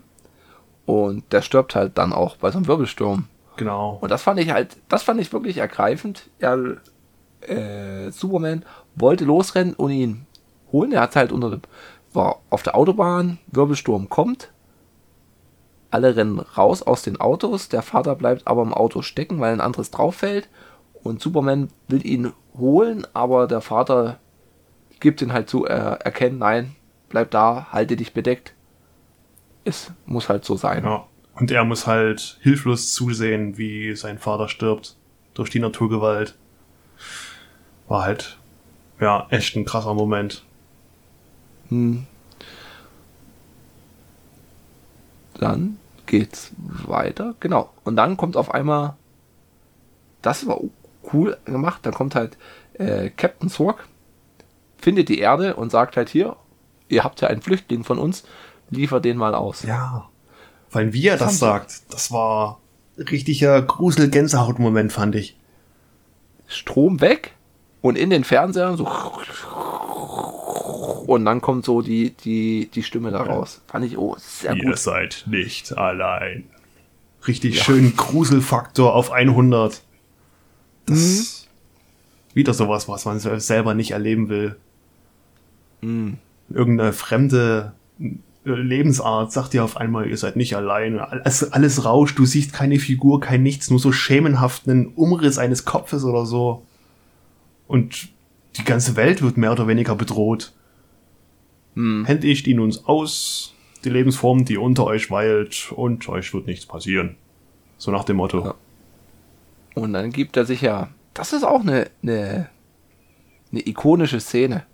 A: und der stirbt halt dann auch bei so einem Wirbelsturm.
B: Genau.
A: Und das fand ich halt, das fand ich wirklich ergreifend. Er, äh, Superman wollte losrennen und ihn holen. Er hat halt unter dem, war auf der Autobahn, Wirbelsturm kommt. Alle rennen raus aus den Autos. Der Vater bleibt aber im Auto stecken, weil ein anderes drauf fällt. Und Superman will ihn holen, aber der Vater gibt ihn halt zu äh, erkennen, nein, bleib da, halte dich bedeckt. Es muss halt so sein.
B: Ja. Und er muss halt hilflos zusehen, wie sein Vater stirbt durch die Naturgewalt. War halt, ja, echt ein krasser Moment.
A: Hm. Dann geht's weiter. Genau. Und dann kommt auf einmal, das war cool gemacht, dann kommt halt äh, Captain Zorg findet die Erde und sagt halt hier, ihr habt ja einen Flüchtling von uns, liefert den mal aus.
B: Ja. Weil wie er das, das sagt, das war richtiger Grusel-Gänsehaut-Moment, fand ich.
A: Strom weg und in den Fernsehern so und dann kommt so die, die, die Stimme daraus. Fand ich, oh, sehr
B: Ihr
A: gut.
B: Ihr seid nicht allein. Richtig ja. schön Gruselfaktor auf 100. Das mhm. wieder sowas, was man selber nicht erleben will. Mhm. Irgendeine fremde Lebensart sagt dir auf einmal, ihr seid nicht allein. Alles, alles rauscht, du siehst keine Figur, kein Nichts, nur so schemenhaft einen Umriss eines Kopfes oder so. Und die ganze Welt wird mehr oder weniger bedroht. Hm. Händigt ihn uns aus, die Lebensform, die unter euch weilt, und euch wird nichts passieren. So nach dem Motto. Ja.
A: Und dann gibt er sich ja, das ist auch eine, eine, eine ikonische Szene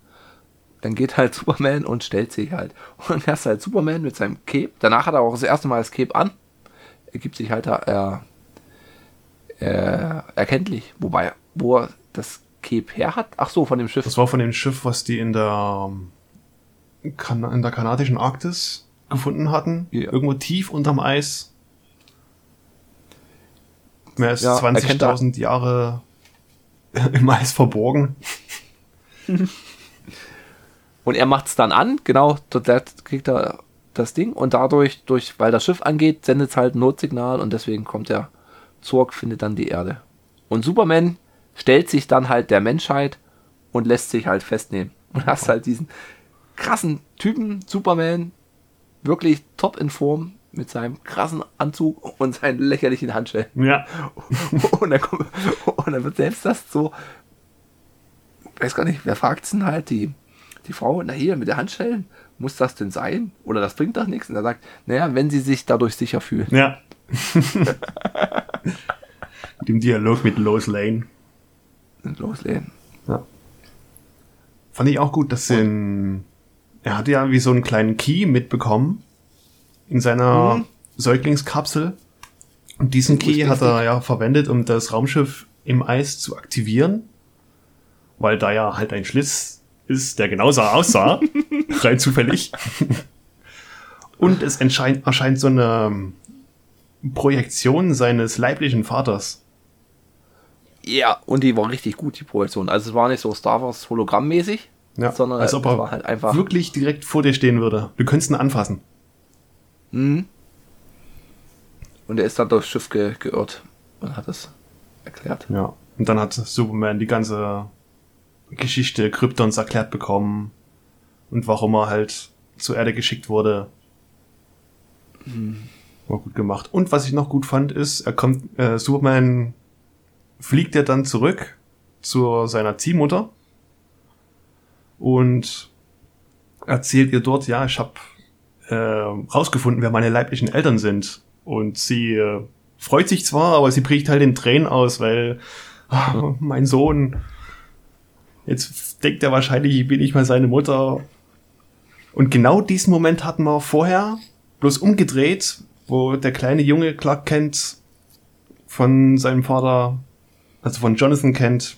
A: dann geht halt Superman und stellt sich halt. Und dann du halt Superman mit seinem Cape. Danach hat er auch das erste Mal das Cape an. Er gibt sich halt da äh, äh, erkenntlich. Wobei, wo er das Cape her hat? Ach so, von dem Schiff.
B: Das war von dem Schiff, was die in der, in der kanadischen Arktis gefunden hatten. Ja. Irgendwo tief unterm Eis. Mehr als ja, 20.000 Jahre im Eis verborgen.
A: Und er macht es dann an, genau, dort kriegt er das Ding und dadurch, durch, weil das Schiff angeht, sendet es halt ein Notsignal und deswegen kommt der Zorg, findet dann die Erde. Und Superman stellt sich dann halt der Menschheit und lässt sich halt festnehmen. Und hast halt diesen krassen Typen, Superman, wirklich top in Form mit seinem krassen Anzug und seinen lächerlichen Handschellen.
B: Ja.
A: Und dann, kommt, und dann wird selbst das so, weiß gar nicht, wer fragt denn halt die, die Frau, na hier, mit der Handschellen, muss das denn sein? Oder das bringt doch nichts? Und er sagt, naja, wenn sie sich dadurch sicher fühlt.
B: Ja. Dem Dialog mit Lois Lane.
A: Loslegen.
B: Ja. Fand ich auch gut, dass den, er hatte ja wie so einen kleinen Key mitbekommen in seiner
A: Mhm.
B: Säuglingskapsel. Und diesen. Key hat er ja verwendet, um das Raumschiff im Eis zu aktivieren. Weil da ja halt ein Schlitz ist, der genauso aussah. rein zufällig. Und es erscheint, erscheint so eine Projektion seines leiblichen Vaters.
A: Ja, und die war richtig gut, die Projektion. Also es war nicht so Star Wars hologrammmäßig,
B: Ja,
A: sondern
B: als ob
A: es
B: er
A: war halt einfach.
B: wirklich direkt vor dir stehen würde. Du könntest ihn anfassen.
A: Mhm. Und er ist dann durchs Schiff ge geirrt und hat es erklärt.
B: Ja. Und dann hat Superman die ganze Geschichte Kryptons erklärt bekommen und warum er halt zur Erde geschickt wurde. War gut gemacht. Und was ich noch gut fand, ist, er kommt, äh, Superman fliegt ja dann zurück zu seiner Ziehmutter und erzählt ihr dort, ja, ich habe äh, rausgefunden, wer meine leiblichen Eltern sind. Und sie äh, freut sich zwar, aber sie bricht halt in Tränen aus, weil ah, mein Sohn, jetzt denkt er wahrscheinlich, ich bin nicht mal seine Mutter. Und genau diesen Moment hatten wir vorher, bloß umgedreht, wo der kleine Junge Clark Kent von seinem Vater, also von Jonathan Kent,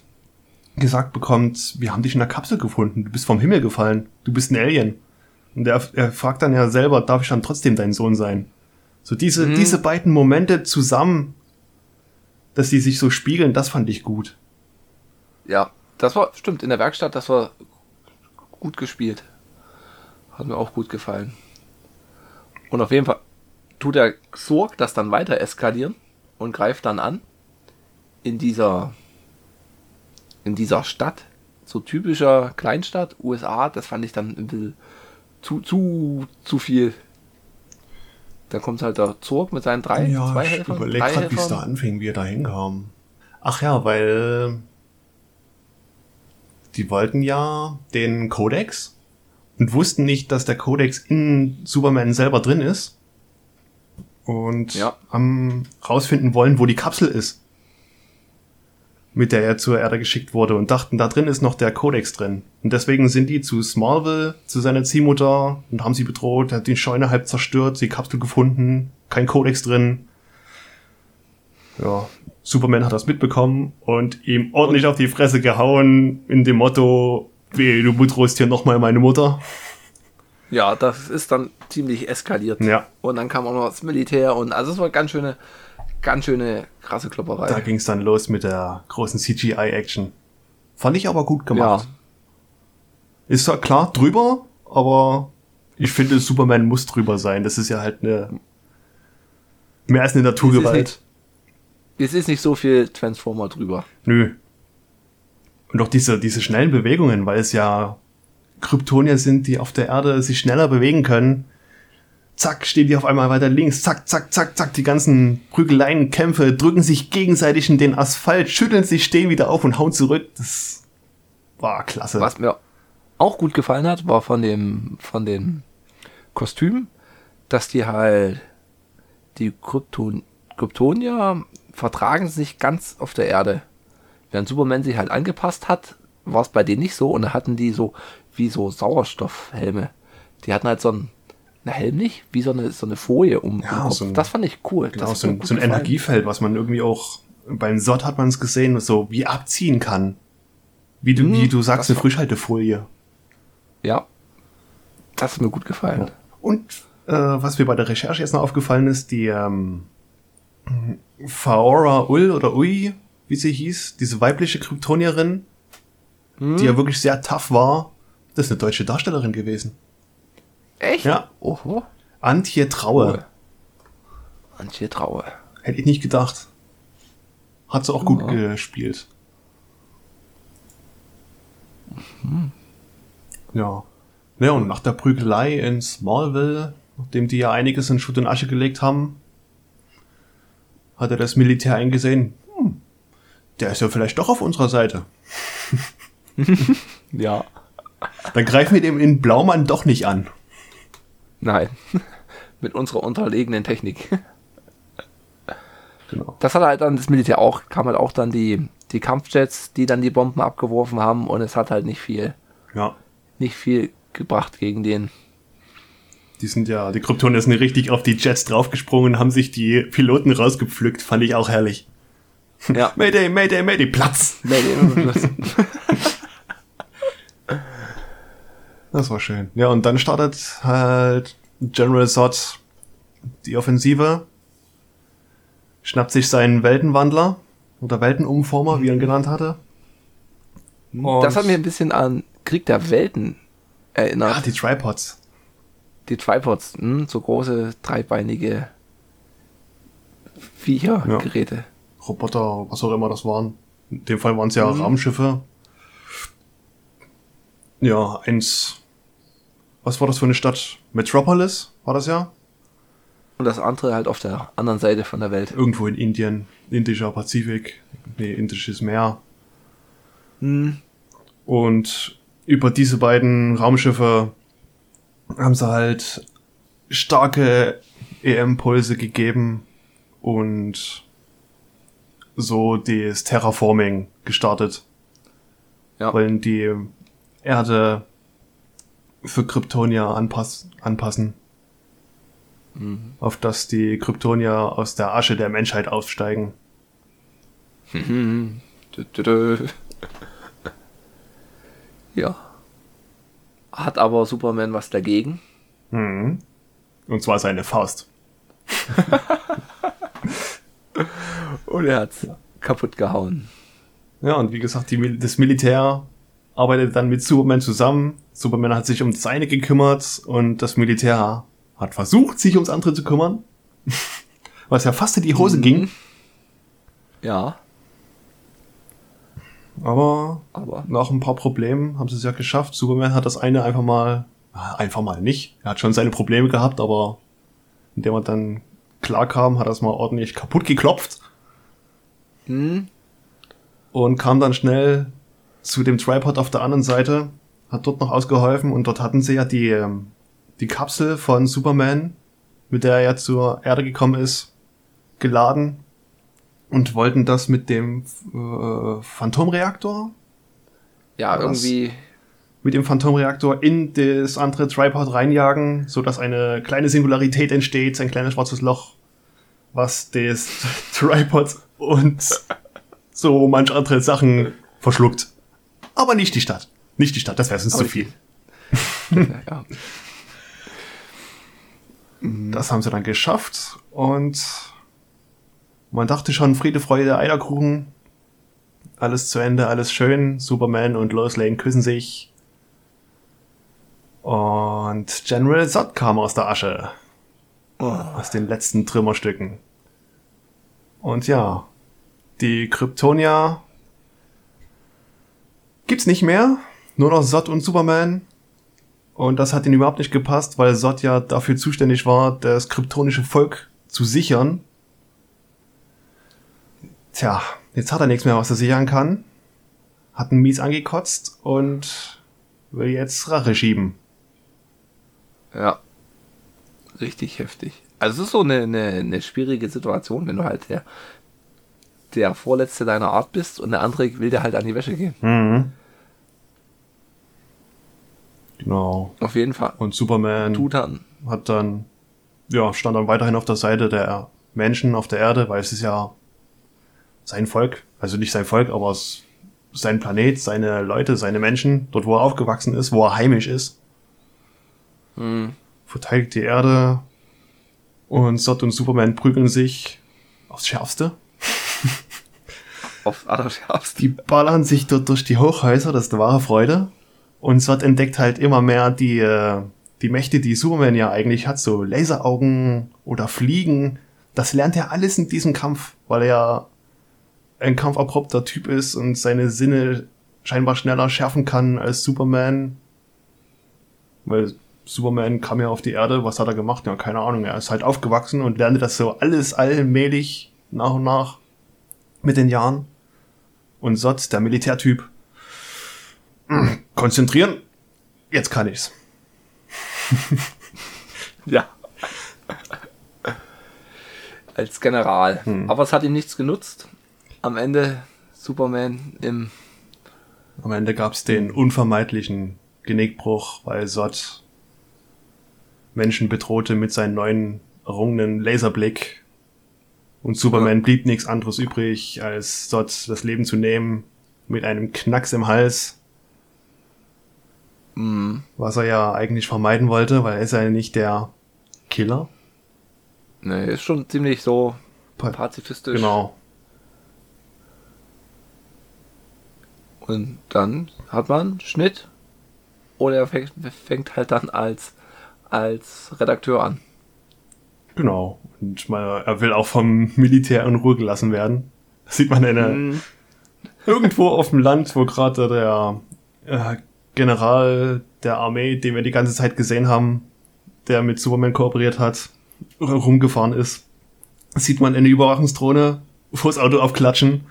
B: gesagt bekommt, wir haben dich in der Kapsel gefunden, du bist vom Himmel gefallen, du bist ein Alien. Und er, er fragt dann ja selber, darf ich dann trotzdem dein Sohn sein? So diese,
A: Mhm.
B: diese beiden Momente zusammen, dass die sich so spiegeln, das fand ich gut.
A: Ja, das war, stimmt, in der Werkstatt, das war gut gespielt. Hat mir auch gut gefallen. Und auf jeden Fall tut der Sorg das dann weiter eskalieren und greift dann an in dieser in dieser Stadt, so typischer Kleinstadt, USA, das fand ich dann ein bisschen zu, zu, zu viel. Da kommt halt der Zorg mit seinen drei, zwei
B: ich
A: Helfern.
B: überleg
A: drei
B: grad, wie es da anfing, wie er da hinkam. Ach ja, weil die wollten ja den Codex und wussten nicht, dass der Codex in Superman selber drin ist. Und
A: Ja.
B: haben rausfinden wollen, wo die Kapsel ist. Mit der er zur Erde geschickt wurde und dachten, da drin ist noch der Codex drin. Und deswegen sind die zu Smallville, zu seiner Ziehmutter und haben sie bedroht, hat die Scheune halb zerstört, die Kapsel gefunden, kein Codex drin. Ja, Superman hat das mitbekommen und ihm ordentlich auf die Fresse gehauen, in dem Motto, weh, du bedrohst hier nochmal meine Mutter.
A: Ja, das ist dann ziemlich eskaliert.
B: Ja.
A: Und dann kam auch noch das Militär und also es war ganz schöne, ganz schöne krasse Klopperei.
B: Da ging's dann los mit der großen CGI-Action. Fand ich aber gut gemacht.
A: Ja.
B: Ist zwar klar drüber, aber ich finde, Superman muss drüber sein. Das ist ja halt eine mehr als eine Naturgewalt.
A: Es ist nicht so viel Transformer drüber.
B: Nö. Und auch diese, diese schnellen Bewegungen, weil es ja Kryptonier sind, die auf der Erde sich schneller bewegen können. Zack, stehen die auf einmal weiter links. Zack, zack, zack, zack. Die ganzen Prügeleien, Kämpfe, drücken sich gegenseitig in den Asphalt, schütteln sich, stehen wieder auf und hauen zurück. Das war klasse.
A: Was mir auch gut gefallen hat, war von dem, von den Kostümen, dass die halt die Krypton, Kryptonier vertragen sich ganz auf der Erde. Während Superman sich halt angepasst hat, war es bei denen nicht so und da hatten die so wie so Sauerstoffhelme. Die hatten halt so ein na, Helm nicht, wie so eine, so eine Folie um
B: Ja, so ein-
A: das fand ich cool.
B: Genau, so ein, so ein. Energiefeld, was man irgendwie auch beim Sod hat man es gesehen, so wie abziehen kann. Wie du,
A: Hm,
B: wie du sagst, eine Frischhaltefolie.
A: Ja, das hat mir gut gefallen.
B: Und äh, was mir bei der Recherche jetzt noch aufgefallen ist, die ähm, Faora Ul oder Ui, wie sie hieß, diese weibliche Kryptonierin, die ja wirklich sehr tough war, das ist eine deutsche Darstellerin gewesen.
A: Echt?
B: Ja.
A: Oho.
B: Antje Traue.
A: Cool. Antje Traue.
B: Hätte ich nicht gedacht. Hat sie auch gut
A: Ja.
B: gespielt. Ja. Ja, und nach der Prügelei in Smallville nachdem die ja einiges in Schutt und Asche gelegt haben, hat er das Militär eingesehen, hm, der ist ja vielleicht doch auf unserer Seite.
A: Ja.
B: Dann greifen wir dem in Blaumann doch nicht an.
A: Nein. Mit unserer unterlegenen Technik.
B: Genau.
A: Das hat halt dann das Militär auch, kam halt auch dann die, die Kampfjets, die dann die Bomben abgeworfen haben und es hat halt nicht viel,
B: Ja.
A: nicht viel gebracht gegen den.
B: Die sind ja, die Kryptonier sind richtig auf die Jets draufgesprungen, haben sich die Piloten rausgepflückt, fand ich auch herrlich.
A: Ja.
B: Mayday, Mayday, Mayday, Platz! Das war schön. Ja, und dann startet halt General Zod die Offensive, schnappt sich seinen Weltenwandler oder Weltenumformer, wie er ihn genannt hatte.
A: Das hat mir ein bisschen an Krieg der Welten erinnert.
B: Ah, die Tripods.
A: die Tripods, hm, so große, dreibeinige Viecher,
B: Ja.
A: Geräte.
B: Roboter, was auch immer das waren. In dem Fall waren es ja
A: Mhm.
B: Raumschiffe. Ja, eins. Was war das für eine Stadt? Metropolis war das ja?
A: Und das andere halt auf der anderen Seite von der Welt.
B: Irgendwo in Indien. Indischer Pazifik. Nee, Indisches Meer.
A: Hm,
B: Und über diese beiden Raumschiffe haben sie halt starke EM-Pulse gegeben und so das Terraforming gestartet.
A: ja.
B: Wollen die Erde für Kryptonier anpass anpassen. Auf dass die Kryptonier aus der Asche der Menschheit aufsteigen.
A: Ja. Hat aber Superman was dagegen?
B: Mhm. Und zwar seine Faust.
A: Und er hat's kaputt gehauen.
B: Ja, und wie gesagt, die, das Militär arbeitet dann mit Superman zusammen. Superman hat sich um seine gekümmert und das Militär hat versucht, sich ums andere zu kümmern. Was ja fast in die Hose ging.
A: Ja,
B: Aber
A: aber
B: nach ein paar Problemen haben sie es ja geschafft. Superman hat das eine einfach mal, einfach mal nicht. Er hat schon seine Probleme gehabt, aber indem er dann klar kam, hat er es mal ordentlich kaputt geklopft
A: hm,
B: und kam dann schnell zu dem Tripod auf der anderen Seite, hat dort noch ausgeholfen und dort hatten sie ja die, ähm, die Kapsel von Superman, mit der er ja zur Erde gekommen ist, geladen und wollten das mit dem äh, Phantomreaktor
A: ja, irgendwie,
B: mit dem Phantomreaktor in das andere Tripod reinjagen, so dass eine kleine Singularität entsteht, ein kleines schwarzes Loch, was das Tripod und so manch andere Sachen verschluckt. Aber nicht die Stadt. Nicht die Stadt, das wäre sonst
A: Aber
B: zu viel.
A: ja,
B: Das haben sie dann geschafft und man dachte schon, Friede, Freude, Eierkuchen. Alles zu Ende, alles schön. Superman und Lois Lane küssen sich. Und General Zod kam aus der Asche. Aus den letzten Trümmerstücken. Und ja, die Kryptonier gibt's nicht mehr. Nur noch Zod und Superman. Und das hat ihnen überhaupt nicht gepasst, weil Zod ja dafür zuständig war, das kryptonische Volk zu sichern. Tja, jetzt hat er nichts mehr, was er sichern kann. Hat einen mies angekotzt und will jetzt Rache schieben.
A: ja. Richtig heftig. Also es ist so eine, eine, eine schwierige Situation, wenn du halt der, der Vorletzte deiner Art bist und der andere will dir halt an die Wäsche gehen.
B: Mhm. Genau.
A: Auf jeden Fall.
B: Und Superman
A: Tut dann.
B: hat dann, ja, stand dann weiterhin auf der Seite der Menschen auf der Erde, weil es ist ja sein Volk, also nicht sein Volk, aber es sein Planet, seine Leute, seine Menschen, dort wo er aufgewachsen ist, wo er heimisch ist.
A: Hm.
B: verteidigt die Erde und Zod und Superman prügeln sich aufs Schärfste.
A: Auf allerschärfst.
B: Die ballern sich dort durch die Hochhäuser, das ist eine wahre Freude. Und Zod entdeckt halt immer mehr die, äh, die Mächte, die Superman ja eigentlich hat, so Laseraugen oder Fliegen. Das lernt er alles in diesem Kampf, weil er ja ein kampferprobter Typ ist und seine Sinne scheinbar schneller schärfen kann als Superman. Weil Superman kam ja auf die Erde, was hat er gemacht? Ja, keine Ahnung. Er ist halt aufgewachsen und lernte das so alles allmählich nach und nach mit den Jahren. Und Sot, der Militärtyp, konzentrieren, jetzt kann ich's.
A: ja. Als General.
B: Hm.
A: Aber es hat ihm nichts genutzt. Am Ende Superman im.
B: Am Ende gab's den unvermeidlichen Genickbruch, weil Sot Menschen bedrohte mit seinen neuen errungenen Laserblick. Und Superman blieb nichts anderes übrig, als Sot das Leben zu nehmen mit einem Knacks im Hals.
A: Mm,
B: Was er ja eigentlich vermeiden wollte, weil er ist ja nicht der Killer.
A: ne, ist schon ziemlich so
B: Pa-
A: pazifistisch.
B: Genau.
A: Und dann hat man Schnitt. Oder er fängt, fängt halt dann als, als Redakteur an.
B: Genau. Und mal, er will auch vom Militär in Ruhe gelassen werden. Das sieht man eine,
A: Mm,
B: irgendwo auf dem Land, wo gerade der äh, General der Armee, den wir die ganze Zeit gesehen haben, der mit Superman kooperiert hat, rumgefahren ist, sieht man eine Überwachungsdrohne vors Auto aufklatschen.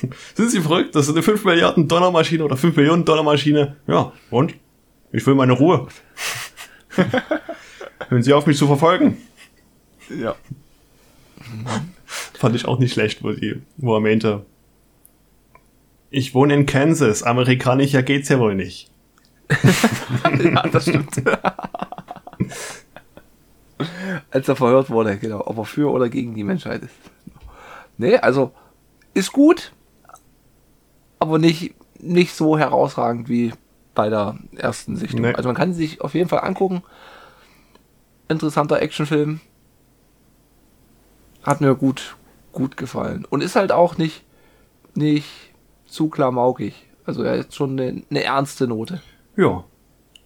B: Sind Sie verrückt? Das ist eine 5 Milliarden Dollar Maschine oder 5 Millionen Dollar Maschine. Ja, und? Ich will meine Ruhe. Hören Sie auf, mich zu verfolgen.
A: Ja.
B: Fand ich auch nicht schlecht, wo, die, wo er meinte, ich wohne in Kansas, amerikanischer geht's ja wohl nicht.
A: ja, das stimmt. Als er verhört wurde, genau, ob er für oder gegen die Menschheit ist. Nee, also ist gut, aber nicht, nicht so herausragend wie bei der ersten Sichtung.
B: Nee.
A: Also man kann sie sich auf jeden Fall angucken. Interessanter Actionfilm. Hat mir gut, gut gefallen. Und ist halt auch nicht, nicht zu klamaukig. Also er hat schon eine, eine ernste Note.
B: Ja.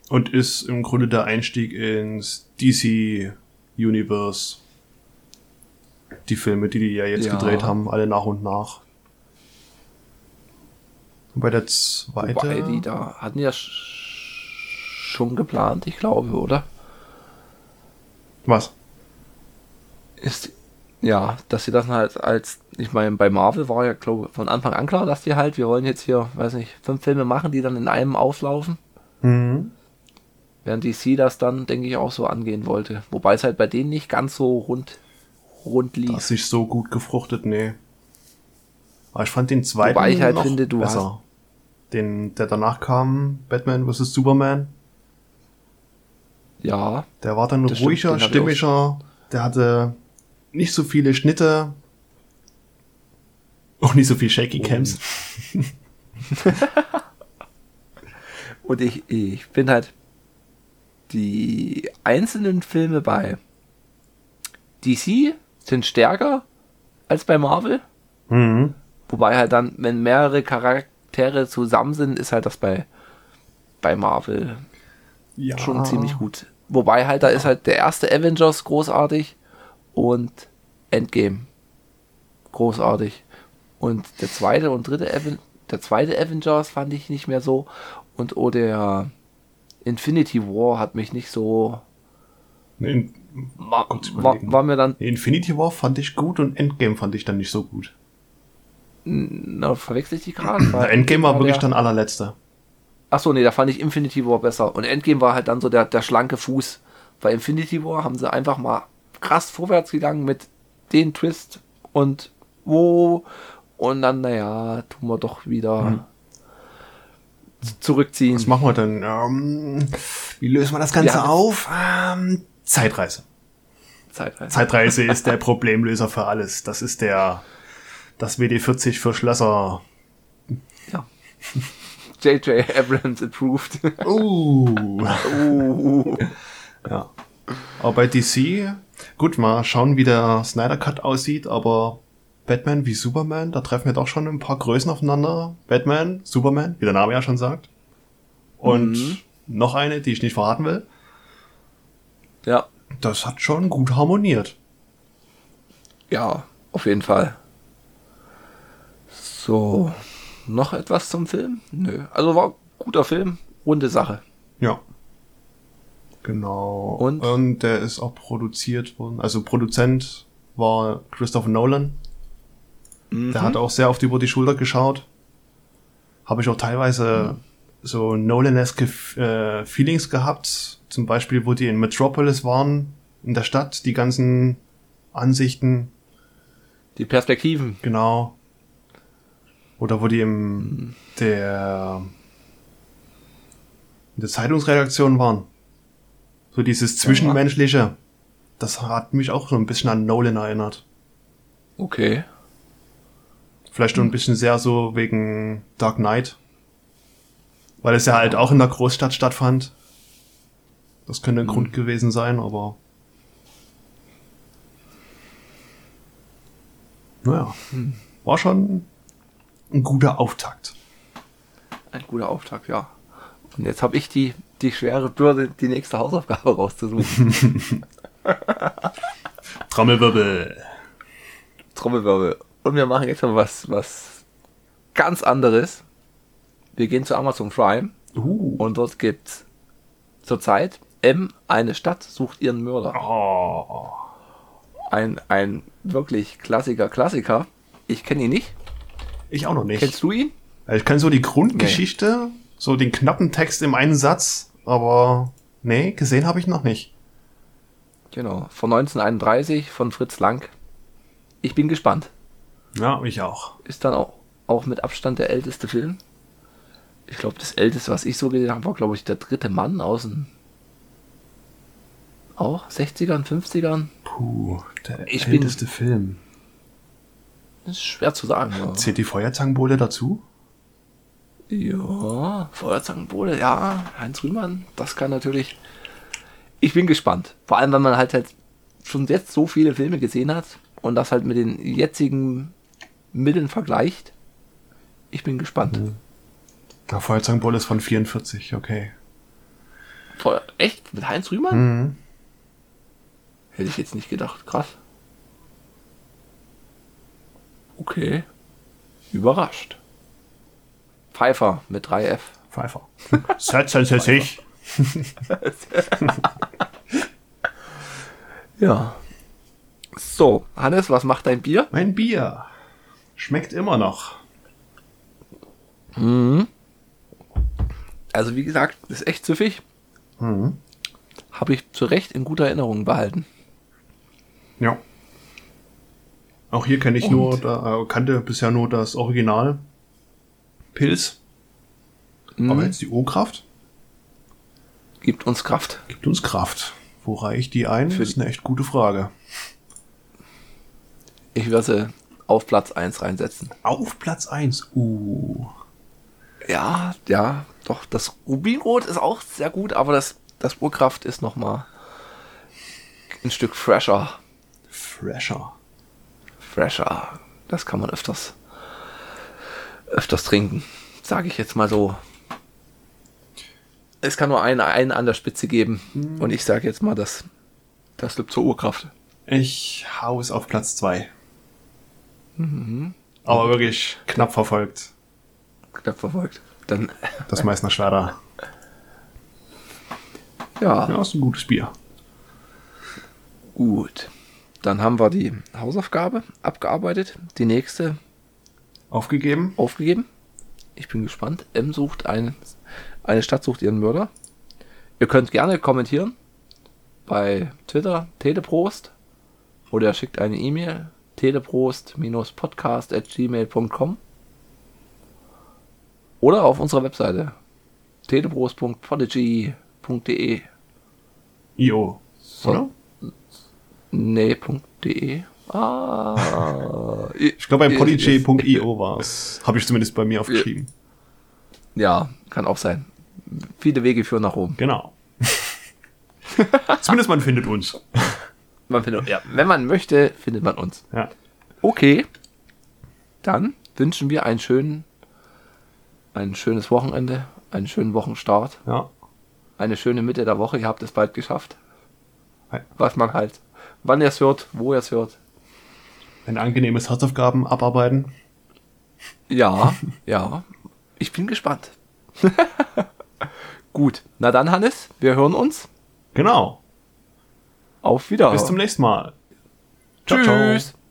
B: Und ist im Grunde der Einstieg ins DC Universe. Die Filme, die die ja jetzt
A: Ja.
B: gedreht haben, alle nach und nach. Und bei der zweite.
A: Wobei die da hatten ja sch- schon geplant, ich glaube, oder?
B: Was?
A: Ist ja, dass sie das halt als, ich meine, bei Marvel war ja, glaube ich, von Anfang an klar, dass die halt, wir wollen jetzt hier, weiß nicht, fünf Filme machen, die dann in einem auslaufen.
B: Mhm.
A: Während DC das dann, denke ich, auch so angehen wollte. Wobei es halt bei denen nicht ganz so rund, rund lief.
B: Das sich so gut gefruchtet, nee. Aber ich fand den zweiten
A: Wobei ich halt
B: noch
A: finde, du
B: besser. Den, der danach kam, Batman vs. Superman,
A: Ja,
B: der war dann ruhiger, stimmiger, der hatte nicht so viele Schnitte, auch nicht so viel Shaky
A: Oh.
B: Cams.
A: Und ich, ich bin halt die einzelnen Filme bei DC sind stärker als bei Marvel.
B: Mhm.
A: Wobei halt dann, wenn mehrere Charaktere zusammen sind, ist halt das bei, bei Marvel
B: Ja.
A: schon ziemlich gut. Wobei halt, da ist halt der erste Avengers großartig und Endgame großartig. Und der zweite und dritte Aven der zweite Avengers fand ich nicht mehr so. Und oh, der Infinity War hat mich nicht so.
B: Nee,
A: War, war, war mir dann.
B: Infinity War fand ich gut und Endgame fand ich dann nicht so gut.
A: Na, verwechsel ich die gerade?
B: Endgame war wirklich
A: der,
B: dann allerletzter.
A: Achso, nee, da fand ich Infinity War besser. Und Endgame war halt dann so der, der schlanke Fuß. Bei Infinity War haben sie einfach mal krass vorwärts gegangen mit den Twist und wo. Und dann, naja, tun wir doch wieder z- zurückziehen.
B: Was machen wir denn? Ähm, wie lösen wir das Ganze
A: Ja.
B: auf? Ähm, Zeitreise.
A: Zeitreise.
B: Zeitreise ist der Problemlöser für alles. Das ist der, das WD-40 für Schlösser.
A: Ja. J.J. Abrams approved.
B: Uh.
A: uh.
B: Ja. Aber bei DC, gut, mal schauen, wie der Snyder Cut aussieht, aber Batman wie Superman, da treffen wir doch schon ein paar Größen aufeinander. Batman, Superman, wie der Name ja schon sagt. Und
A: Mhm.
B: noch eine, die ich nicht verraten will.
A: Ja.
B: Das hat schon gut harmoniert.
A: Ja, auf jeden Fall. So. Noch etwas zum Film? Nö. Also war guter Film, runde Sache.
B: Ja. Genau.
A: Und?
B: Und der ist auch produziert worden. Also Produzent war Christopher Nolan. Der hat auch sehr oft über die Schulter geschaut. Habe ich auch teilweise so Nolan-eske äh, Feelings gehabt. Zum Beispiel, wo die in Metropolis waren, in der Stadt, die ganzen Ansichten,
A: Die Perspektiven.
B: genau. Oder wo die im der in der Zeitungsredaktion waren. So dieses Zwischenmenschliche. Das hat mich auch so ein bisschen an Nolan erinnert.
A: Okay.
B: Vielleicht nur ein bisschen sehr so wegen Dark Knight. Weil es ja halt auch in der Großstadt stattfand. Das könnte ein Grund gewesen sein, aber. Naja. War schon ein guter Auftakt.
A: Ein guter Auftakt, ja. Und jetzt habe ich die, die schwere Bürde, die nächste Hausaufgabe rauszusuchen.
B: Trommelwirbel.
A: Trommelwirbel. Und wir machen jetzt mal was, was ganz anderes. Wir gehen zu Amazon Prime
B: Uh.
A: und dort gibt zurzeit M, eine Stadt sucht ihren Mörder.
B: Oh.
A: Ein, ein wirklich klassiker Klassiker. Ich kenne ihn nicht.
B: Ich auch noch nicht.
A: Kennst du ihn?
B: Ich kenne so die Grundgeschichte, so den knappen Text im einen Satz, aber nee, gesehen habe ich noch nicht.
A: Genau. Von 1931 von Fritz Lang. Ich bin gespannt.
B: Ja, ich auch.
A: Ist dann auch, auch mit Abstand der älteste Film. Ich glaube, das älteste, was ich so gesehen habe, war, glaube ich, der dritte Mann aus den auch 60ern, 50ern.
B: Puh, der
A: Ich bin-
B: älteste Film.
A: Das ist schwer zu sagen.
B: Zählt die Feuerzangenbowle dazu?
A: Ja Feuerzangenbowle, ja, Heinz Rühmann, das kann natürlich. Ich bin gespannt. Vor allem, weil man halt, halt schon jetzt so viele Filme gesehen hat und das halt mit den jetzigen Mitteln vergleicht. Ich bin gespannt.
B: Der Feuerzangenbowle ist von 44, okay.
A: Feuer, echt? Mit Heinz Rühmann?
B: Mhm.
A: Hätte ich jetzt nicht gedacht. Krass. Okay. Überrascht. Pfeiffer mit 3F.
B: Pfeiffer. Setzen Sie sich.
A: Ja. So, Hannes, was macht dein Bier?
B: Mein Bier. Schmeckt immer noch.
A: Also, wie gesagt, ist echt süffig.
B: Mhm.
A: Habe ich zu Recht in guter Erinnerung behalten.
B: Ja. Auch hier kenne ich
A: Und?
B: nur, da, äh, kannte bisher nur das Original. Pilz.
A: Mhm.
B: Aber jetzt die O-Kraft
A: Gibt uns Kraft.
B: gibt uns Kraft. Wo reiche ich die ein?
A: Für
B: Das ist eine echt gute Frage.
A: Ich werde sie auf Platz 1 reinsetzen.
B: Auf Platz 1. Uh.
A: Ja, ja, doch, das Rubinrot ist auch sehr gut, aber das, das Urkraft ist nochmal ein Stück fresher.
B: Fresher.
A: fresher. Das kann man öfters, öfters trinken. Sage ich jetzt mal so. Es kann nur einen, einen an der Spitze geben. Und ich sage jetzt mal, das, das liegt zur Urkraft.
B: Ich hau es auf Platz 2. Aber wirklich knapp verfolgt.
A: Knapp verfolgt. Dann,
B: Das Meißner Schwerder.
A: ja,
B: Ja, ist ein gutes Bier.
A: gut. Dann haben wir die Hausaufgabe abgearbeitet. Die nächste
B: Aufgegeben.
A: aufgegeben. Ich bin gespannt. M sucht ein, eine Stadt sucht ihren Mörder. Ihr könnt gerne kommentieren bei Twitter Teleprost oder schickt eine E-Mail teleprost-podcast@gmail.com oder auf unserer Webseite teleprost.podigy.de
B: IO.
A: So.
B: Oder?
A: Nee, .de. Ah.
B: Ich glaube, bei podigy.io war es. Habe ich zumindest bei mir aufgeschrieben.
A: Ja, kann auch sein. Viele Wege führen nach Rom.
B: Genau. zumindest man findet uns.
A: Man findet, ja, wenn man möchte, findet man uns.
B: Ja.
A: Okay. Dann wünschen wir einen schönen, ein schönes Wochenende, einen schönen Wochenstart,
B: Ja.
A: eine schöne Mitte der Woche. Ihr habt es bald geschafft. Was man halt, wann ihr es hört, wo ihr es hört.
B: Ein angenehmes Hausaufgaben abarbeiten.
A: Ja, ja. Ich bin gespannt. Gut. Na dann, Hannes, wir hören uns.
B: Genau.
A: Auf Wiedersehen.
B: Bis zum nächsten Mal. Ciao,
A: Tschüss.
B: ciao.